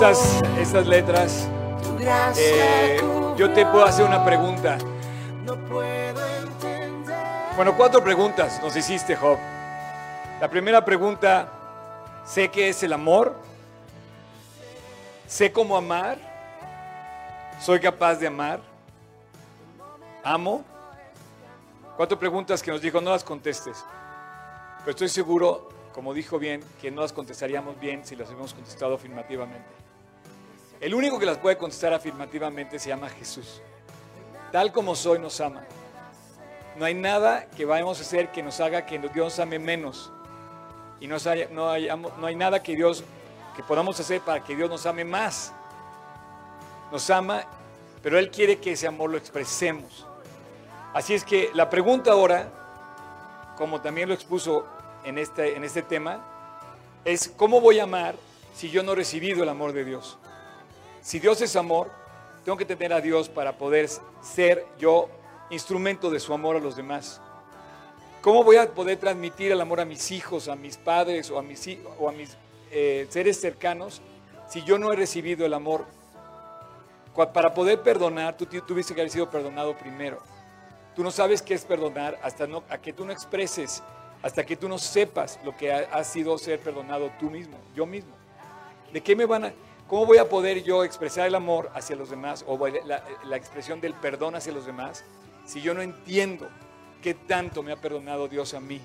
estas, estas letras, eh, yo te puedo hacer una pregunta. Bueno, cuatro preguntas nos hiciste, Job. La primera pregunta, sé qué es el amor, sé cómo amar, soy capaz de amar, amo. Cuatro preguntas que nos dijo, no las contestes. Pero estoy seguro, como dijo bien, que no las contestaríamos bien si las hubiéramos contestado afirmativamente. El único que las puede contestar afirmativamente se llama Jesús. Tal como soy nos ama. No hay nada que vayamos a hacer que nos haga que Dios ame menos. Y no hay nada que Dios que podamos hacer para que Dios nos ame más. Nos ama, pero Él quiere que ese amor lo expresemos. Así es que la pregunta ahora, como también lo expuso en este, en este tema, es ¿cómo voy a amar si yo no he recibido el amor de Dios? Si Dios es amor, tengo que tener a Dios para poder ser yo instrumento de su amor a los demás. ¿Cómo voy a poder transmitir el amor a mis hijos, a mis padres o a mis, eh, seres cercanos si yo no he recibido el amor? Para poder perdonar, tú tuviste que haber sido perdonado primero. Tú no sabes qué es perdonar hasta no, que tú no expreses, hasta que tú no sepas lo que ha sido ser perdonado tú mismo, yo mismo. ¿De qué me van a, cómo voy a poder yo expresar el amor hacia los demás o la expresión del perdón hacia los demás si yo no entiendo qué tanto me ha perdonado Dios a mí?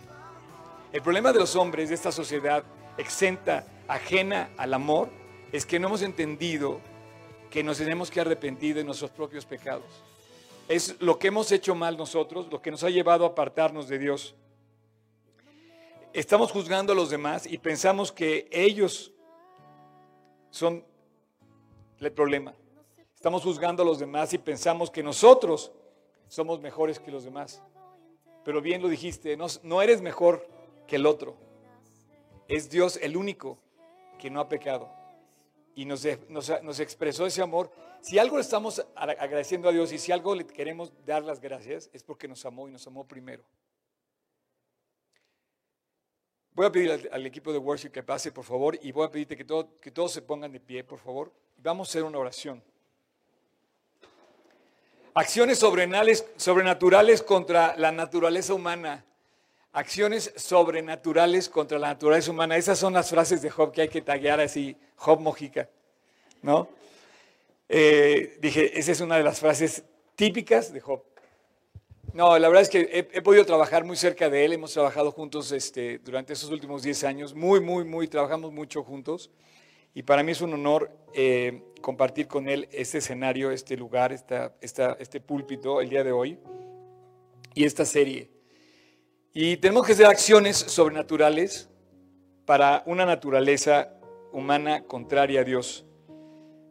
El problema de los hombres de esta sociedad exenta, ajena al amor, es que no hemos entendido que nos tenemos que arrepentir de nuestros propios pecados. Es lo que hemos hecho mal nosotros, lo que nos ha llevado a apartarnos de Dios. Estamos juzgando a los demás y pensamos que ellos son el problema. Estamos juzgando a los demás y pensamos que nosotros somos mejores que los demás. Pero bien lo dijiste, no, no eres mejor que el otro. Es Dios el único que no ha pecado. Y nos, nos, nos expresó ese amor. Si algo le estamos agradeciendo a Dios y si algo le queremos dar las gracias, es porque nos amó y nos amó primero. Voy a pedir al, al equipo de worship que pase, por favor, y voy a pedirte que, todo- que todos se pongan de pie, por favor. Vamos a hacer una oración. Acciones sobrenaturales contra la naturaleza humana. Acciones sobrenaturales contra la naturaleza humana. Esas son las frases de Job que hay que taguear así, Job Mojica, ¿no? Eh, dije, esa es una de las frases típicas de Job. No, la verdad es que he, he podido trabajar muy cerca de él, hemos trabajado juntos este, durante estos últimos 10 años, muy, muy, muy, trabajamos mucho juntos. Y para mí es un honor eh, compartir con él este escenario, este lugar, esta, este púlpito el día de hoy y esta serie. Y tenemos que hacer acciones sobrenaturales para una naturaleza humana contraria a Dios.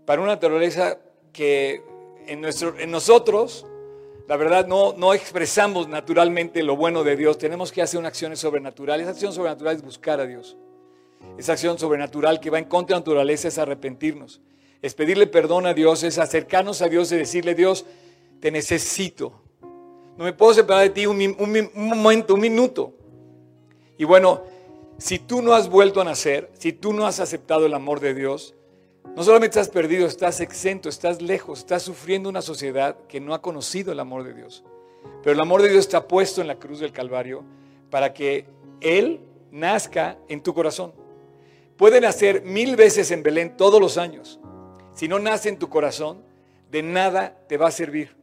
Para una naturaleza que en, nuestro, en nosotros, la verdad, no, no expresamos naturalmente lo bueno de Dios. Tenemos que hacer una acciones sobrenaturales. Esa acción sobrenatural es buscar a Dios. Esa acción sobrenatural que va en contra de la naturaleza es arrepentirnos. Es pedirle perdón a Dios, es acercarnos a Dios y decirle, Dios, te necesito. No me puedo separar de ti un, momento, un minuto. Y bueno, si tú no has vuelto a nacer, si tú no has aceptado el amor de Dios, no solamente estás perdido, estás exento, estás lejos, estás sufriendo una sociedad que no ha conocido el amor de Dios. Pero el amor de Dios está puesto en la cruz del Calvario para que Él nazca en tu corazón. Puede nacer mil veces en Belén todos los años. Si no nace en tu corazón, de nada te va a servir.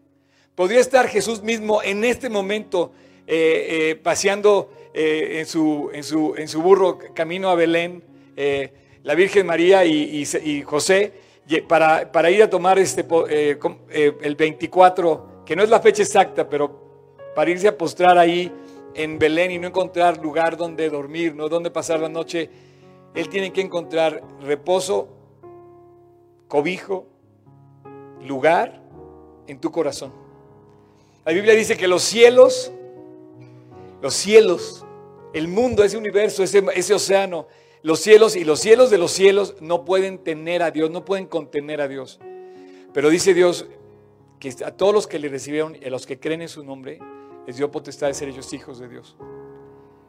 Podría estar Jesús mismo en este momento eh, eh, paseando eh, en, su, en, su, en su burro camino a Belén, la Virgen María y, y José, para, para ir a tomar este, el 24, que no es la fecha exacta, pero para irse a postrar ahí en Belén y no encontrar lugar donde dormir, no donde pasar la noche, él tiene que encontrar reposo, cobijo, lugar en tu corazón. La Biblia dice que los cielos, los cielos, el mundo, ese universo, ese, ese océano, los cielos y los cielos de los cielos no pueden tener a Dios, no pueden contener a Dios. Pero dice Dios que a todos los que le recibieron y a los que creen en su nombre, les dio potestad de ser ellos hijos de Dios.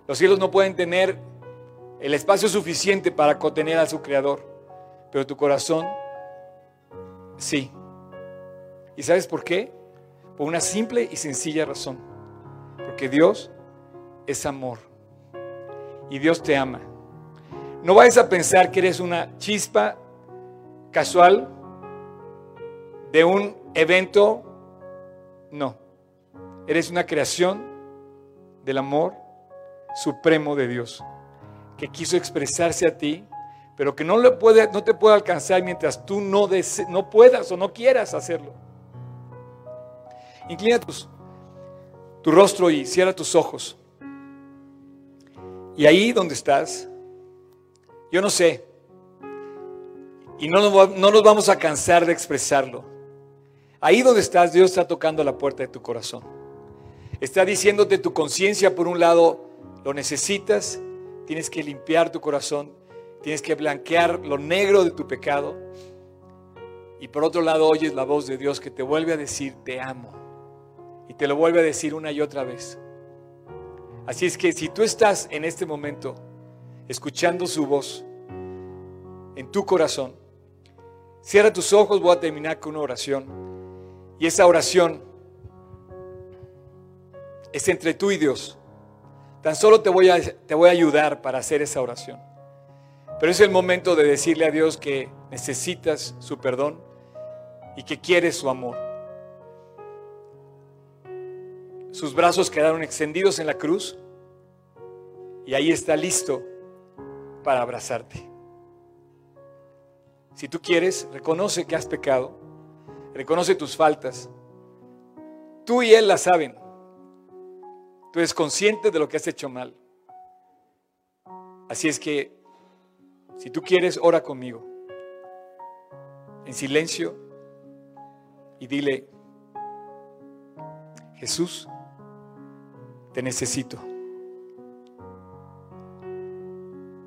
Los cielos no pueden tener el espacio suficiente para contener a su creador. pero tu corazón sí. ¿Y sabes por qué? Por una simple y sencilla razón. Porque Dios es amor. Y Dios te ama. No vayas a pensar que eres una chispa casual de un evento. No. Eres una creación del amor supremo de Dios que quiso expresarse a ti, pero que no, le puede, no te puede alcanzar mientras tú no, no puedas o no quieras hacerlo. Inclina tu rostro y cierra tus ojos. Y ahí donde estás, yo no sé, y no nos, no nos vamos a cansar de expresarlo. Ahí donde estás, Dios está tocando la puerta de tu corazón. Está diciéndote tu conciencia, por un lado, lo necesitas, tienes que limpiar tu corazón, tienes que blanquear lo negro de tu pecado. Y por otro lado, oyes la voz de Dios que te vuelve a decir, te amo. Y te lo vuelve a decir una y otra vez. Así es que si tú estás en este momento escuchando su voz en tu corazón, cierra tus ojos, voy a terminar con una oración. Y esa oración es entre tú y Dios. Tan solo te voy, a, te voy a ayudar para hacer esa oración. Pero es el momento de decirle a Dios que necesitas su perdón y que quieres su amor. Sus brazos quedaron extendidos en la cruz y ahí está listo para abrazarte. Si tú quieres, reconoce que has pecado, reconoce tus faltas. Tú y Él la saben. Tú eres consciente de lo que has hecho mal. Así es que, si tú quieres, ora conmigo. En silencio y dile, Jesús, te necesito.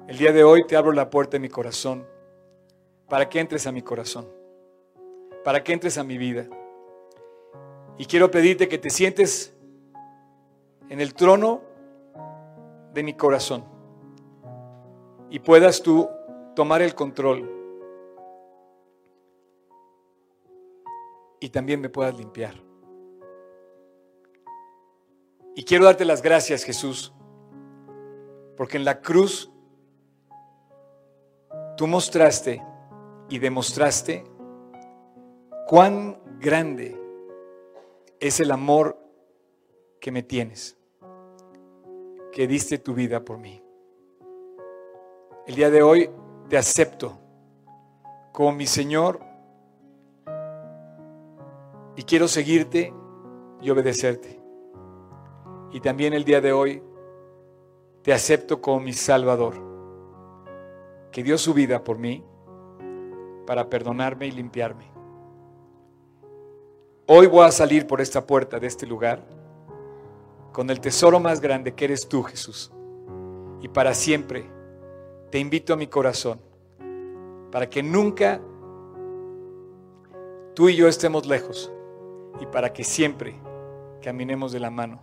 El día de hoy te abro la puerta de mi corazón para que entres a mi corazón, para que entres a mi vida. Y quiero pedirte que te sientes en el trono de mi corazón y puedas tú tomar el control y también me puedas limpiar. Y quiero darte las gracias, Jesús, porque en la cruz tú mostraste y demostraste cuán grande es el amor que me tienes, que diste tu vida por mí. El día de hoy te acepto como mi Señor y quiero seguirte y obedecerte. Y también el día de hoy te acepto como mi Salvador, que dio su vida por mí para perdonarme y limpiarme. Hoy voy a salir por esta puerta de este lugar con el tesoro más grande que eres tú, Jesús. Y para siempre te invito a mi corazón, para que nunca tú y yo estemos lejos y para que siempre caminemos de la mano.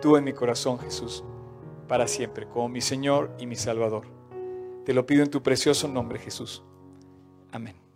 Tú en mi corazón, Jesús, para siempre, como mi Señor y mi Salvador. Te lo pido en tu precioso nombre, Jesús. Amén.